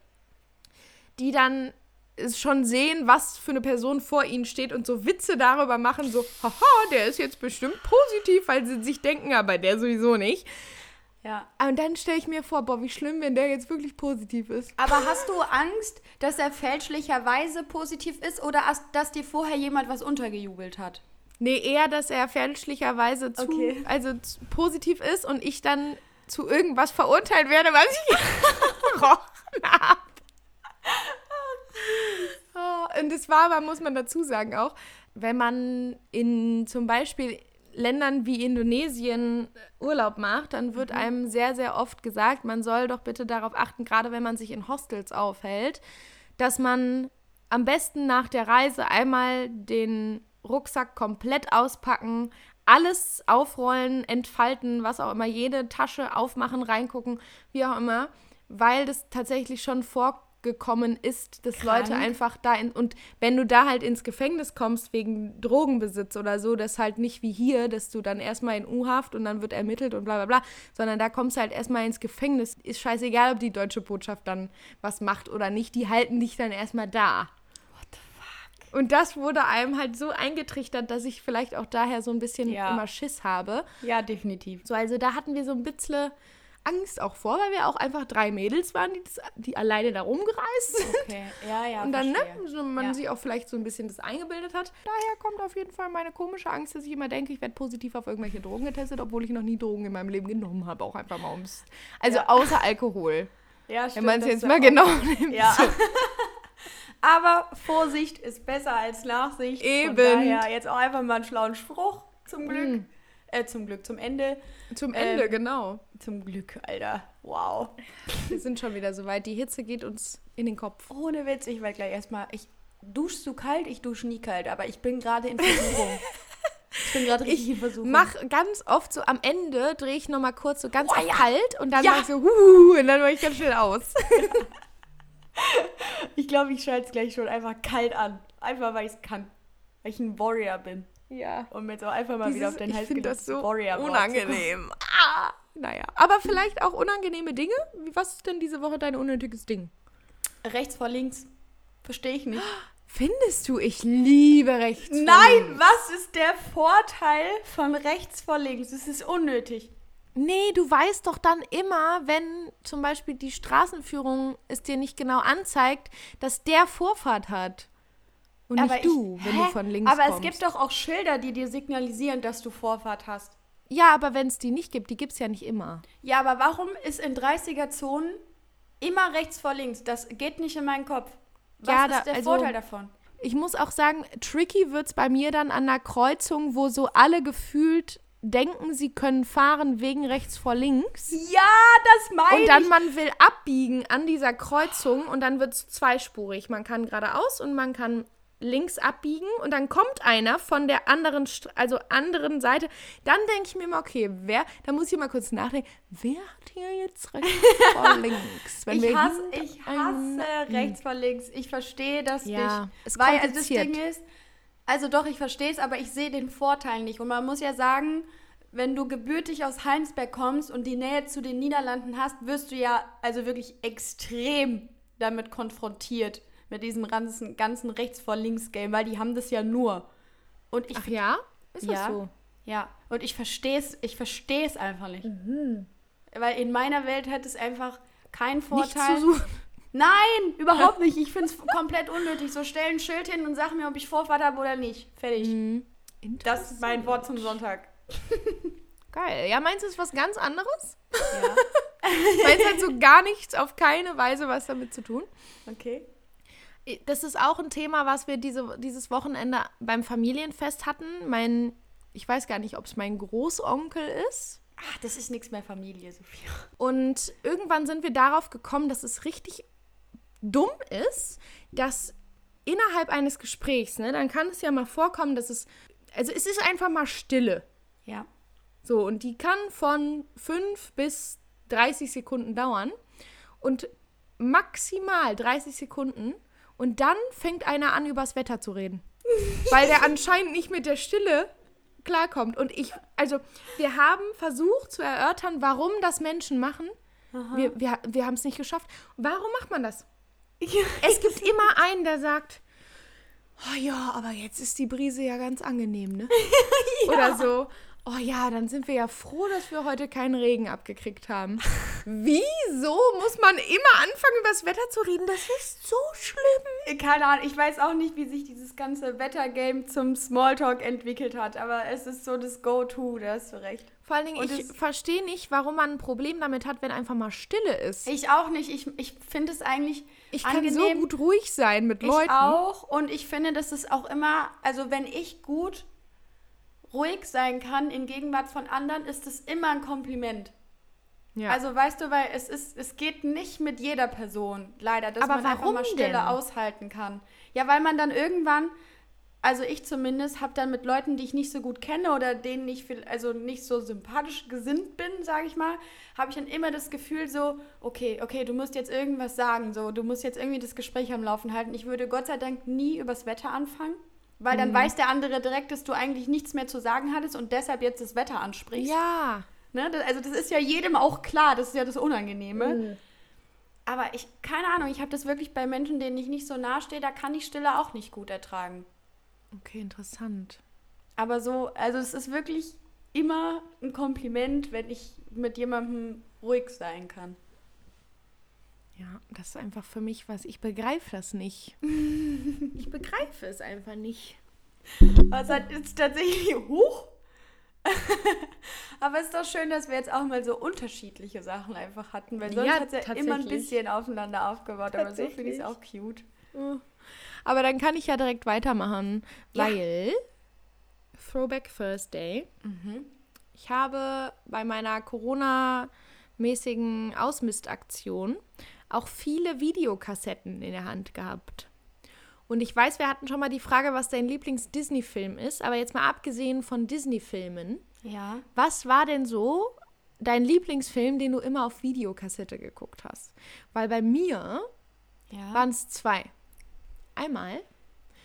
die dann schon sehen, was für eine Person vor ihnen steht und so Witze darüber machen, so, haha, der ist jetzt bestimmt positiv, weil sie sich denken, aber der sowieso nicht. Ja. Und dann stelle ich mir vor, boah, wie schlimm, wenn der jetzt wirklich positiv ist. Aber hast du Angst, dass er fälschlicherweise positiv ist oder as- dass dir vorher jemand was untergejubelt hat? Nee, eher, dass er fälschlicherweise zu, Okay. also zu positiv ist und ich dann zu irgendwas verurteilt werde, was ich gerochen habe. Oh, und es war aber, muss man dazu sagen auch, wenn man in zum Beispiel Ländern wie Indonesien Urlaub macht, dann wird einem sehr, sehr oft gesagt, man soll doch bitte darauf achten, gerade wenn man sich in Hostels aufhält, dass man am besten nach der Reise einmal den Rucksack komplett auspacken, alles aufrollen, entfalten, was auch immer, jede Tasche aufmachen, reingucken, wie auch immer, weil das tatsächlich schon vorgekommen ist, dass Krank. Leute einfach da in, und wenn du da halt ins Gefängnis kommst wegen Drogenbesitz oder so, das halt nicht wie hier, dass du dann erstmal in U-Haft und dann wird ermittelt und bla bla bla, sondern da kommst du halt erstmal ins Gefängnis. Ist scheißegal, ob die deutsche Botschaft dann was macht oder nicht, die halten dich dann erstmal da. Und das wurde einem halt so eingetrichtert, dass ich vielleicht auch daher so ein bisschen Ja. immer Schiss habe. Ja, definitiv. So, also da hatten wir so ein bisschen Angst auch vor, weil wir auch einfach drei Mädels waren, die, das, die alleine da rumgereist sind. Okay, ja, ja. Und dann, ne, verstehe. so man Ja. sich auch vielleicht so ein bisschen das eingebildet hat. Daher kommt auf jeden Fall meine komische Angst, dass ich immer denke, ich werde positiv auf irgendwelche Drogen getestet, obwohl ich noch nie Drogen in meinem Leben genommen habe. Auch einfach mal ums. Also Ja. außer Alkohol. Ja, Wenn stimmt, man es jetzt mal genau nimmt. Ja. Aber Vorsicht ist besser als Nachsicht. Eben. Von daher jetzt auch einfach mal einen schlauen Spruch zum Glück. Mm. Äh, zum Glück, zum Ende. Zum Ende, Ähm, genau. Zum Glück, Alter. Wow. Wir sind schon wieder soweit. Die Hitze geht uns in den Kopf. Ohne Witz, ich werde gleich erstmal. Ich duschst du kalt? Ich dusche nie kalt, aber ich bin gerade in Versuchung. ich bin gerade richtig in Versuchung. Mach ganz oft so am Ende, drehe ich nochmal kurz so ganz Oh, ja. kalt und dann Ja. mach ich so, huhu, und dann mache ich ganz schnell aus. Ich glaube, ich schalte es gleich schon einfach kalt an. Einfach, weil ich es kann. Weil ich ein Warrior bin. Ja. Und mir jetzt auch einfach mal wieder auf den Hals gelegt, das so Warrior unangenehm. Ah, naja. Aber vielleicht auch unangenehme Dinge. Wie- Was ist denn diese Woche dein unnötiges Ding? Rechts vor links. Verstehe ich nicht. Findest du, ich liebe rechts. vor Nein, links. was ist der Vorteil von rechts vor links? Es ist unnötig. Nee, du weißt doch dann immer, wenn zum Beispiel die Straßenführung es dir nicht genau anzeigt, dass der Vorfahrt hat. Und Aber nicht du, ich, wenn hä? du von links Aber kommst. es gibt doch auch Schilder, die dir signalisieren, dass du Vorfahrt hast. Ja, aber wenn es die nicht gibt, die gibt es ja nicht immer. Ja, aber warum ist in 30er-Zonen immer rechts vor links? Das geht nicht in meinen Kopf. Was Ja, ist da- der also- Vorteil davon? Ich muss auch sagen, tricky wird es bei mir dann an der Kreuzung, wo so alle gefühlt denken, sie können fahren wegen rechts vor links. Ja, das meine Und dann ich. man will abbiegen an dieser Kreuzung und dann wird es zweispurig. Man kann geradeaus und man kann links abbiegen und dann kommt einer von der anderen, also anderen Seite. Dann denke ich mir immer, okay, wer, da muss ich mal kurz nachdenken, wer hat hier jetzt rechts vor links? Wenn Ich wir hasse, ich hasse rechts vor links. Ich verstehe das Ja, nicht. ist Weil also das. Ding ist, also doch, ich verstehe es, aber ich sehe den Vorteil nicht. Und man muss ja sagen, wenn du gebürtig aus Heinsberg kommst und die Nähe zu den Niederlanden hast, wirst du ja also wirklich extrem damit konfrontiert, mit diesem ganzen, ganzen rechts vor links Game, weil die haben das ja nur. Und ich Ach ja? Ist Ja. das so? Ja, und ich verstehe es, ich verstehe es einfach nicht. Mhm. Weil in meiner Welt hat es einfach keinen Nichts Vorteil. zu suchen. Nein, überhaupt nicht. Ich finde es komplett unnötig. So stell ein Schild hin und sag mir, ob ich Vorfahrt habe oder nicht. Fertig. Mhm. Das ist mein Wort zum Sonntag. Geil. Ja, meinst du, ist was ganz anderes? Ja. Meins hat so gar nichts, auf keine Weise was damit zu tun. Okay. Das ist auch ein Thema, was wir diese, dieses Wochenende beim Familienfest hatten. Mein, ich weiß gar nicht, ob es mein Großonkel ist. Ach, das ist nichts mehr Familie, Sophia. Und irgendwann sind wir darauf gekommen, dass es richtig dumm ist, dass innerhalb eines Gesprächs, ne, dann kann es ja mal vorkommen, dass es, also es ist einfach mal Stille. Ja. So, und die kann von 5 bis 30 Sekunden dauern. Und maximal 30 Sekunden. Und dann fängt einer an, übers Wetter zu reden. Weil der anscheinend nicht mit der Stille klarkommt. Und ich, also, wir haben versucht zu erörtern, warum das Menschen machen. Wir, wir, wir haben es nicht geschafft. Warum macht man das? Es gibt immer einen, der sagt, oh ja, aber jetzt ist die Brise ja ganz angenehm, ne? Oder so, oh ja, dann sind wir ja froh, dass wir heute keinen Regen abgekriegt haben. Wieso muss man immer anfangen, über das Wetter zu reden? Das ist so schlimm. Keine Ahnung, ich weiß auch nicht, wie sich dieses ganze Wettergame zum Smalltalk entwickelt hat, aber es ist so das Go-To, da hast du recht. Vor allen Dingen, Und ich verstehe nicht, warum man ein Problem damit hat, wenn einfach mal Stille ist. Ich auch nicht. Ich, ich finde es eigentlich Ich kann angenehm. so gut ruhig sein mit Leuten. Ich auch. Und ich finde, dass es auch immer, also wenn ich gut ruhig sein kann in Gegenwart von anderen, ist es immer ein Kompliment. Ja. Also weißt du, weil es ist, es geht nicht mit jeder Person, leider, dass Aber man einfach mal Stille denn? aushalten kann. Ja, weil man dann irgendwann, also ich zumindest, habe dann mit Leuten, die ich nicht so gut kenne oder denen ich viel, also nicht so sympathisch gesinnt bin, sage ich mal, habe ich dann immer das Gefühl so, okay, okay, du musst jetzt irgendwas sagen, so, du musst jetzt irgendwie das Gespräch am Laufen halten. Ich würde Gott sei Dank nie übers Wetter anfangen. Weil Mhm. dann weiß der andere direkt, dass du eigentlich nichts mehr zu sagen hattest und deshalb jetzt das Wetter ansprichst. ja. Ne? Also das ist ja jedem auch klar, das ist ja das Unangenehme. Mhm. Aber ich, keine Ahnung, ich habe das wirklich bei Menschen, denen ich nicht so nahe stehe, da kann ich Stille auch nicht gut ertragen. Okay, interessant. Aber so, also es ist wirklich immer ein Kompliment, wenn ich mit jemandem ruhig sein kann. Ja, das ist einfach für mich was. Ich begreife das nicht. ich begreife es einfach nicht. Aber es hat jetzt tatsächlich hoch. Aber es ist doch schön, dass wir jetzt auch mal so unterschiedliche Sachen einfach hatten, weil sonst Ja, hat es ja immer ein bisschen aufeinander aufgebaut. Aber so finde ich es auch cute. Aber dann kann ich ja direkt weitermachen, Ja. weil Throwback Thursday. Ich habe bei meiner Corona-mäßigen Ausmistaktion auch viele Videokassetten in der Hand gehabt. Und ich weiß, wir hatten schon mal die Frage, was dein Lieblings-Disney-Film ist, aber jetzt mal abgesehen von Disney-Filmen, Ja. was war denn so dein Lieblingsfilm, den du immer auf Videokassette geguckt hast? Weil bei mir ja. waren es zwei. Einmal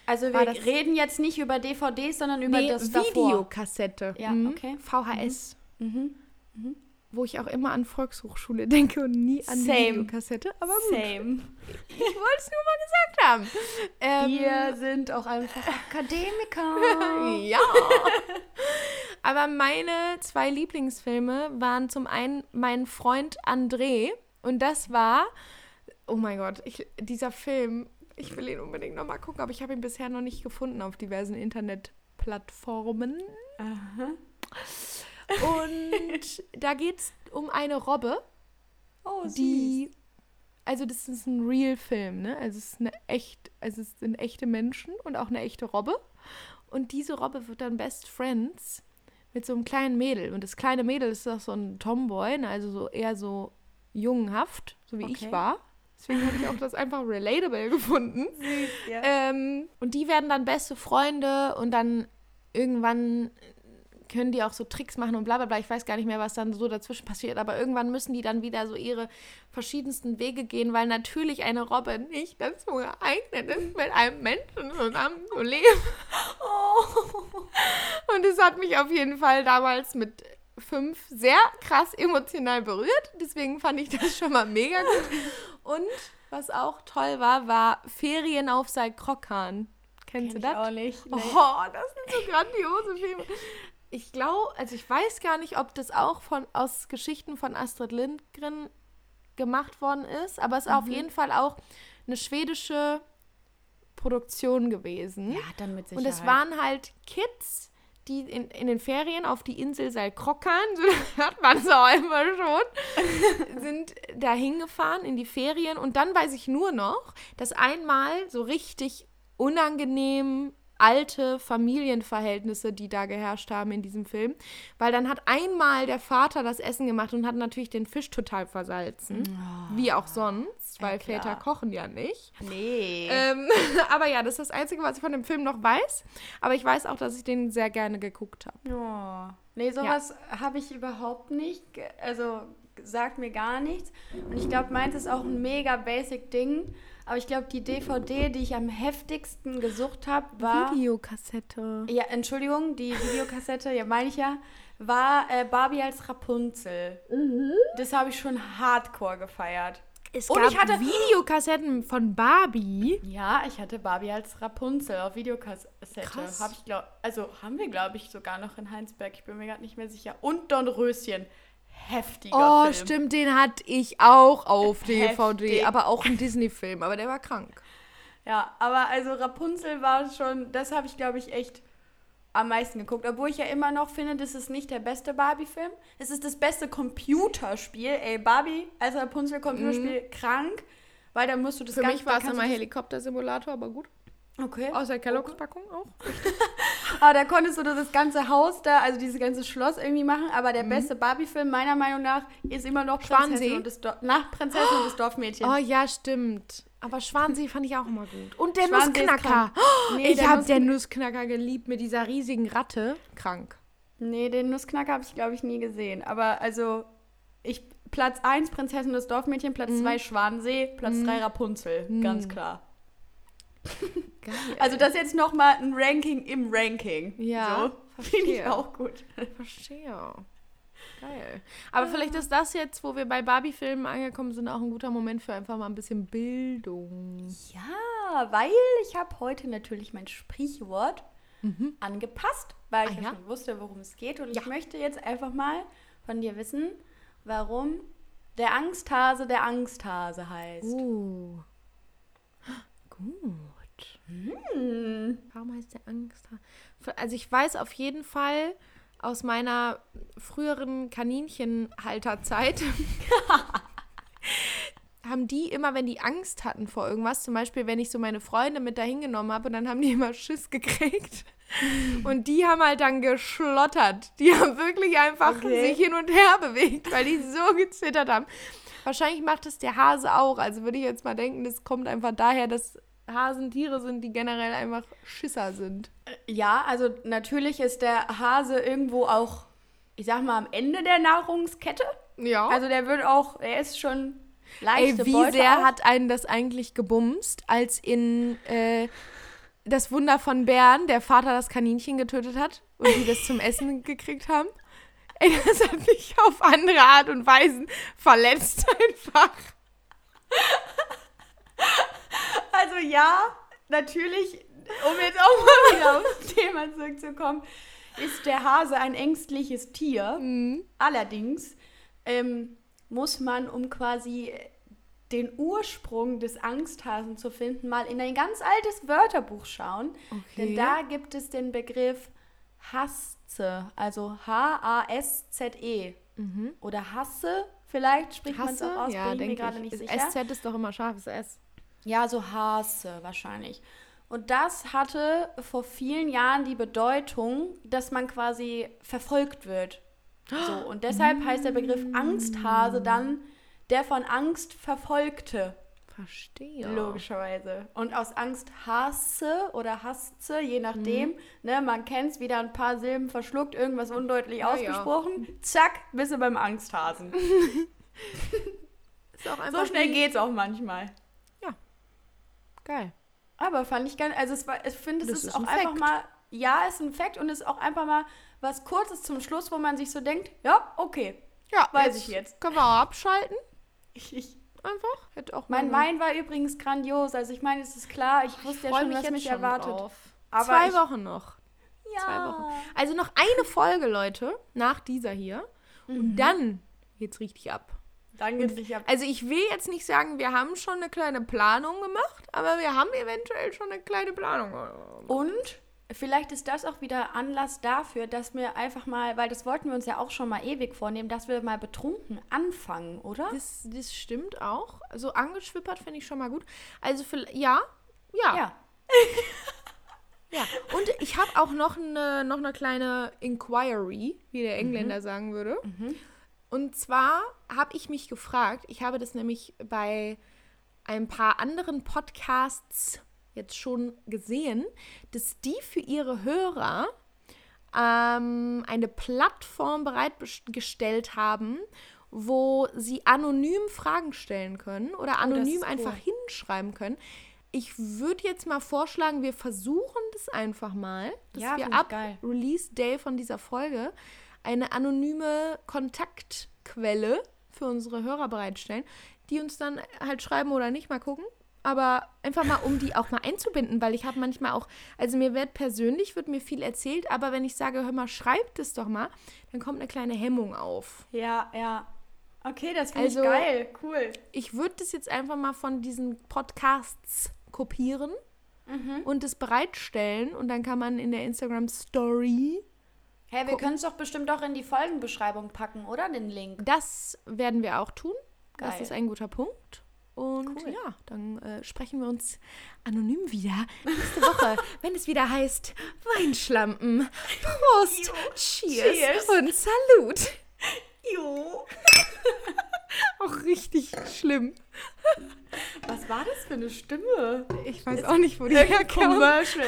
Also wir reden jetzt nicht über DVDs, sondern über nee, das davor. Videokassette. Ja, Mhm. okay. VHS. Mhm. Wo ich auch immer an Volkshochschule denke und nie an die Same. Videokassette. Aber gut, Same. ich wollte es nur mal gesagt haben. Ähm, Wir sind auch einfach Akademiker. ja. Aber meine zwei Lieblingsfilme waren zum einen mein Freund André und das war, oh mein Gott, ich, dieser Film, ich will ihn unbedingt nochmal gucken, aber ich habe ihn bisher noch nicht gefunden auf diversen Internetplattformen. Aha. Und da geht es um eine Robbe, Oh, süß. die, also das ist ein Real-Film, ne? Also es ist eine echt, also es sind echte Menschen und auch eine echte Robbe. Und diese Robbe wird dann Best Friends mit so einem kleinen Mädel. Und das kleine Mädel ist auch so ein Tomboy, ne? also so eher so jungenhaft, so wie ich Okay. war. Deswegen habe ich auch das einfach relatable gefunden. Süß, ja. Ähm, und die werden dann beste Freunde und dann irgendwann können die auch so Tricks machen und bla bla bla. Ich weiß gar nicht mehr, was dann so dazwischen passiert, aber irgendwann müssen die dann wieder so ihre verschiedensten Wege gehen, weil natürlich eine Robbe nicht dazu geeignet ist, mit einem Menschen zusammen zu leben. Und es hat mich auf jeden Fall damals mit fünf sehr krass emotional berührt. Deswegen fand ich das schon mal mega gut. Und was auch toll war, war Ferien auf Salkrokkan. Kennst Kenn du das? auch nicht. Nee. Oh, das sind so grandiose Filme. Ich glaube, also ich weiß gar nicht, ob das auch von, aus Geschichten von Astrid Lindgren gemacht worden ist, aber es ist auf jeden Fall auch eine schwedische Produktion gewesen. Ja, dann mit Und Sicherheit. es waren halt Kids, die in, in den Ferien auf die Insel Salkrokkan, so hört man es auch immer schon, sind da hingefahren in die Ferien. Und dann weiß ich nur noch, dass einmal so richtig unangenehm alte Familienverhältnisse, die da geherrscht haben in diesem Film. Weil dann hat einmal der Vater das Essen gemacht und hat natürlich den Fisch total versalzen. Wie auch sonst, weil klar. Väter kochen ja nicht. Nee. Ähm, aber ja, das ist das Einzige, was ich von dem Film noch weiß. Aber ich weiß auch, dass ich den sehr gerne geguckt habe. Oh. Nee, sowas habe ich überhaupt nicht. Also sagt mir gar nichts. Und ich glaube, meins ist auch ein mega basic Ding. Aber ich glaube, die DVD, die ich am heftigsten gesucht habe, war. Videokassette. Ja, Entschuldigung, die Videokassette, ja, meine ich ja, war äh, Barbie als Rapunzel. Das habe ich schon hardcore gefeiert. Es Und gab ich hatte- Videokassetten von Barbie. Ja, ich hatte Barbie als Rapunzel auf Videokassette. Krass. Hab ich glaub, also haben wir, glaube ich, sogar noch in Heinsberg. Ich bin mir gerade nicht mehr sicher. Und Don Röschen. Heftiger Oh, Film. stimmt, den hatte ich auch auf DVD. Heftig. Aber auch ein Disney-Film, aber der war krank. Ja, aber also Rapunzel war schon, das habe ich, glaube ich, echt am meisten geguckt. Obwohl ich ja immer noch finde, das ist nicht der beste Barbie-Film. Es ist das beste Computerspiel. Ey, Barbie als Rapunzel-Computerspiel krank. Weil da musst du das Für mich war es immer Helikopter-Simulator, aber gut. Okay. Aus der Kelloggs-Packung auch. Aber da konntest du das ganze Haus da, also dieses ganze Schloss irgendwie machen. Aber Mhm. der beste Barbie-Film meiner Meinung nach ist immer noch Schwansee? Prinzessin und das, Dor- nach Prinzessin und das Dorfmädchen. Oh ja, stimmt. Aber Schwansee fand ich auch immer gut. Und der Schwansee Nussknacker. Oh, Nee, ich habe den Nussknacker geliebt mit dieser riesigen Ratte. Krank. Nee, den Nussknacker habe ich, glaube ich, nie gesehen. Aber also, ich Platz 1 Prinzessin und das Dorfmädchen, Platz 2 Schwansee, Platz 3 Rapunzel. Ganz klar. Geil. Also das jetzt nochmal ein Ranking im Ranking. Ja, So, finde ich auch gut. Verstehe. Geil. Aber vielleicht ist das jetzt, wo wir bei Barbie-Filmen angekommen sind, auch ein guter Moment für einfach mal ein bisschen Bildung. Ja, weil ich habe heute natürlich mein Sprichwort angepasst, weil ich Mhm. Ah, ja, ja? schon wusste, worum es geht. Und Ja. ich möchte jetzt einfach mal von dir wissen, warum der Angsthase der Angsthase heißt. Uh. Gut. Hm. Warum heißt der Angst? Also ich weiß auf jeden Fall aus meiner früheren Kaninchenhalterzeit, haben die immer, wenn die Angst hatten vor irgendwas, zum Beispiel, wenn ich so meine Freunde mit dahin genommen habe, dann haben die immer Schiss gekriegt. Und die haben halt dann geschlottert. Die haben wirklich einfach Okay. sich hin und her bewegt, weil die so gezittert haben. Wahrscheinlich macht es der Hase auch. Also würde ich jetzt mal denken, das kommt einfach daher, dass Hasen Tiere sind, die generell einfach Schisser sind. Ja, also natürlich ist der Hase irgendwo auch, ich sag mal, am Ende der Nahrungskette. Ja. Also der wird auch, er ist schon Ey, leichte wie Beute sehr auch. hat einen das eigentlich gebumst, als in äh, das Wunder von Bern der Vater das Kaninchen getötet hat und die das zum Essen gekriegt haben? Ey, das hat mich auf andere Art und Weisen verletzt einfach. Also ja, natürlich, um jetzt auch mal wieder aufs Thema zurückzukommen, ist der Hase ein ängstliches Tier. Mhm. Allerdings ähm, muss man, um quasi den Ursprung des Angsthasen zu finden, mal in ein ganz altes Wörterbuch schauen. Denn Okay. da gibt es den Begriff Hasse, also H-A-S-Z-E. Oder Hasse, vielleicht spricht man es Mhm. Auch aus, Ja, bin ich mir gerade ich. nicht sicher. SZ ist doch immer scharfes S. Ja, so Hasse wahrscheinlich. Und das hatte vor vielen Jahren die Bedeutung, dass man quasi verfolgt wird. So, und deshalb heißt der Begriff Angsthase dann der von Angst Verfolgte. Verstehe. Logischerweise. Und aus Angst hasse oder hasste, je nachdem. Ne, man kennt es, wieder ein paar Silben verschluckt, irgendwas undeutlich Ja, ausgesprochen. Zack, bist du beim Angsthasen. So schnell wie- geht's auch manchmal. Geil. Aber fand ich ganz, also es war, ich finde, es Das ist, ist auch ein einfach Fact. mal, ja, ist ein Fakt und ist auch einfach mal was Kurzes zum Schluss, wo man sich so denkt, ja, okay, Ja, Weiß ich jetzt. Können wir auch abschalten? ich, ich Einfach? Hätte auch Mein Wein war übrigens grandios. Also ich meine, es ist klar, ich wusste ja freu schon, was mich schon erwartet. drauf. Aber Zwei ich- Wochen noch. Ja. Zwei Wochen. Also noch eine Folge, Leute, nach dieser hier. Mhm. Und dann geht's richtig ab. Dann geht's nicht ab. Also ich will jetzt nicht sagen, wir haben schon eine kleine Planung gemacht, aber wir haben eventuell schon eine kleine Planung. gemacht. Und vielleicht ist das auch wieder Anlass dafür, dass wir einfach mal, weil das wollten wir uns ja auch schon mal ewig vornehmen, dass wir mal betrunken anfangen, oder? Das, das stimmt auch. Also angeschwippert finde ich schon mal gut. Also für, ja, ja, Ja. ja. Und ich habe auch noch eine, noch eine kleine Inquiry, wie der Engländer sagen würde. Und zwar habe ich mich gefragt, ich habe das nämlich bei ein paar anderen Podcasts jetzt schon gesehen, dass die für ihre Hörer ähm, eine Plattform bereitgestellt haben, wo sie anonym Fragen stellen können oder anonym ist cool. einfach hinschreiben können. Ich würde jetzt mal vorschlagen, wir versuchen das einfach mal, dass Ja, wir ab geil. Release Day von dieser Folge eine anonyme Kontaktquelle für unsere Hörer bereitstellen, die uns dann halt schreiben oder nicht, mal gucken. Aber einfach mal, um die auch mal einzubinden, weil ich habe manchmal auch, also mir wird persönlich, wird mir viel erzählt, aber wenn ich sage, hör mal, schreibt es doch mal, dann kommt eine kleine Hemmung auf. Ja, ja. Okay, das finde Also- ich geil. Cool. Ich würde das jetzt einfach mal von diesen Podcasts kopieren und es bereitstellen und dann kann man in der Instagram Story Hey, wir können es doch bestimmt auch in die Folgenbeschreibung packen, oder? Den Link. Das werden wir auch tun. Das Geil. ist ein guter Punkt. Und Cool. ja, dann äh, sprechen wir uns anonym wieder nächste Woche, wenn es wieder heißt Weinschlampen. Prost, Jo. Cheers, Cheers. und Salut. Jo. Auch richtig schlimm. Was war das für eine Stimme? Ich weiß auch nicht, wo die herkam. Commercial.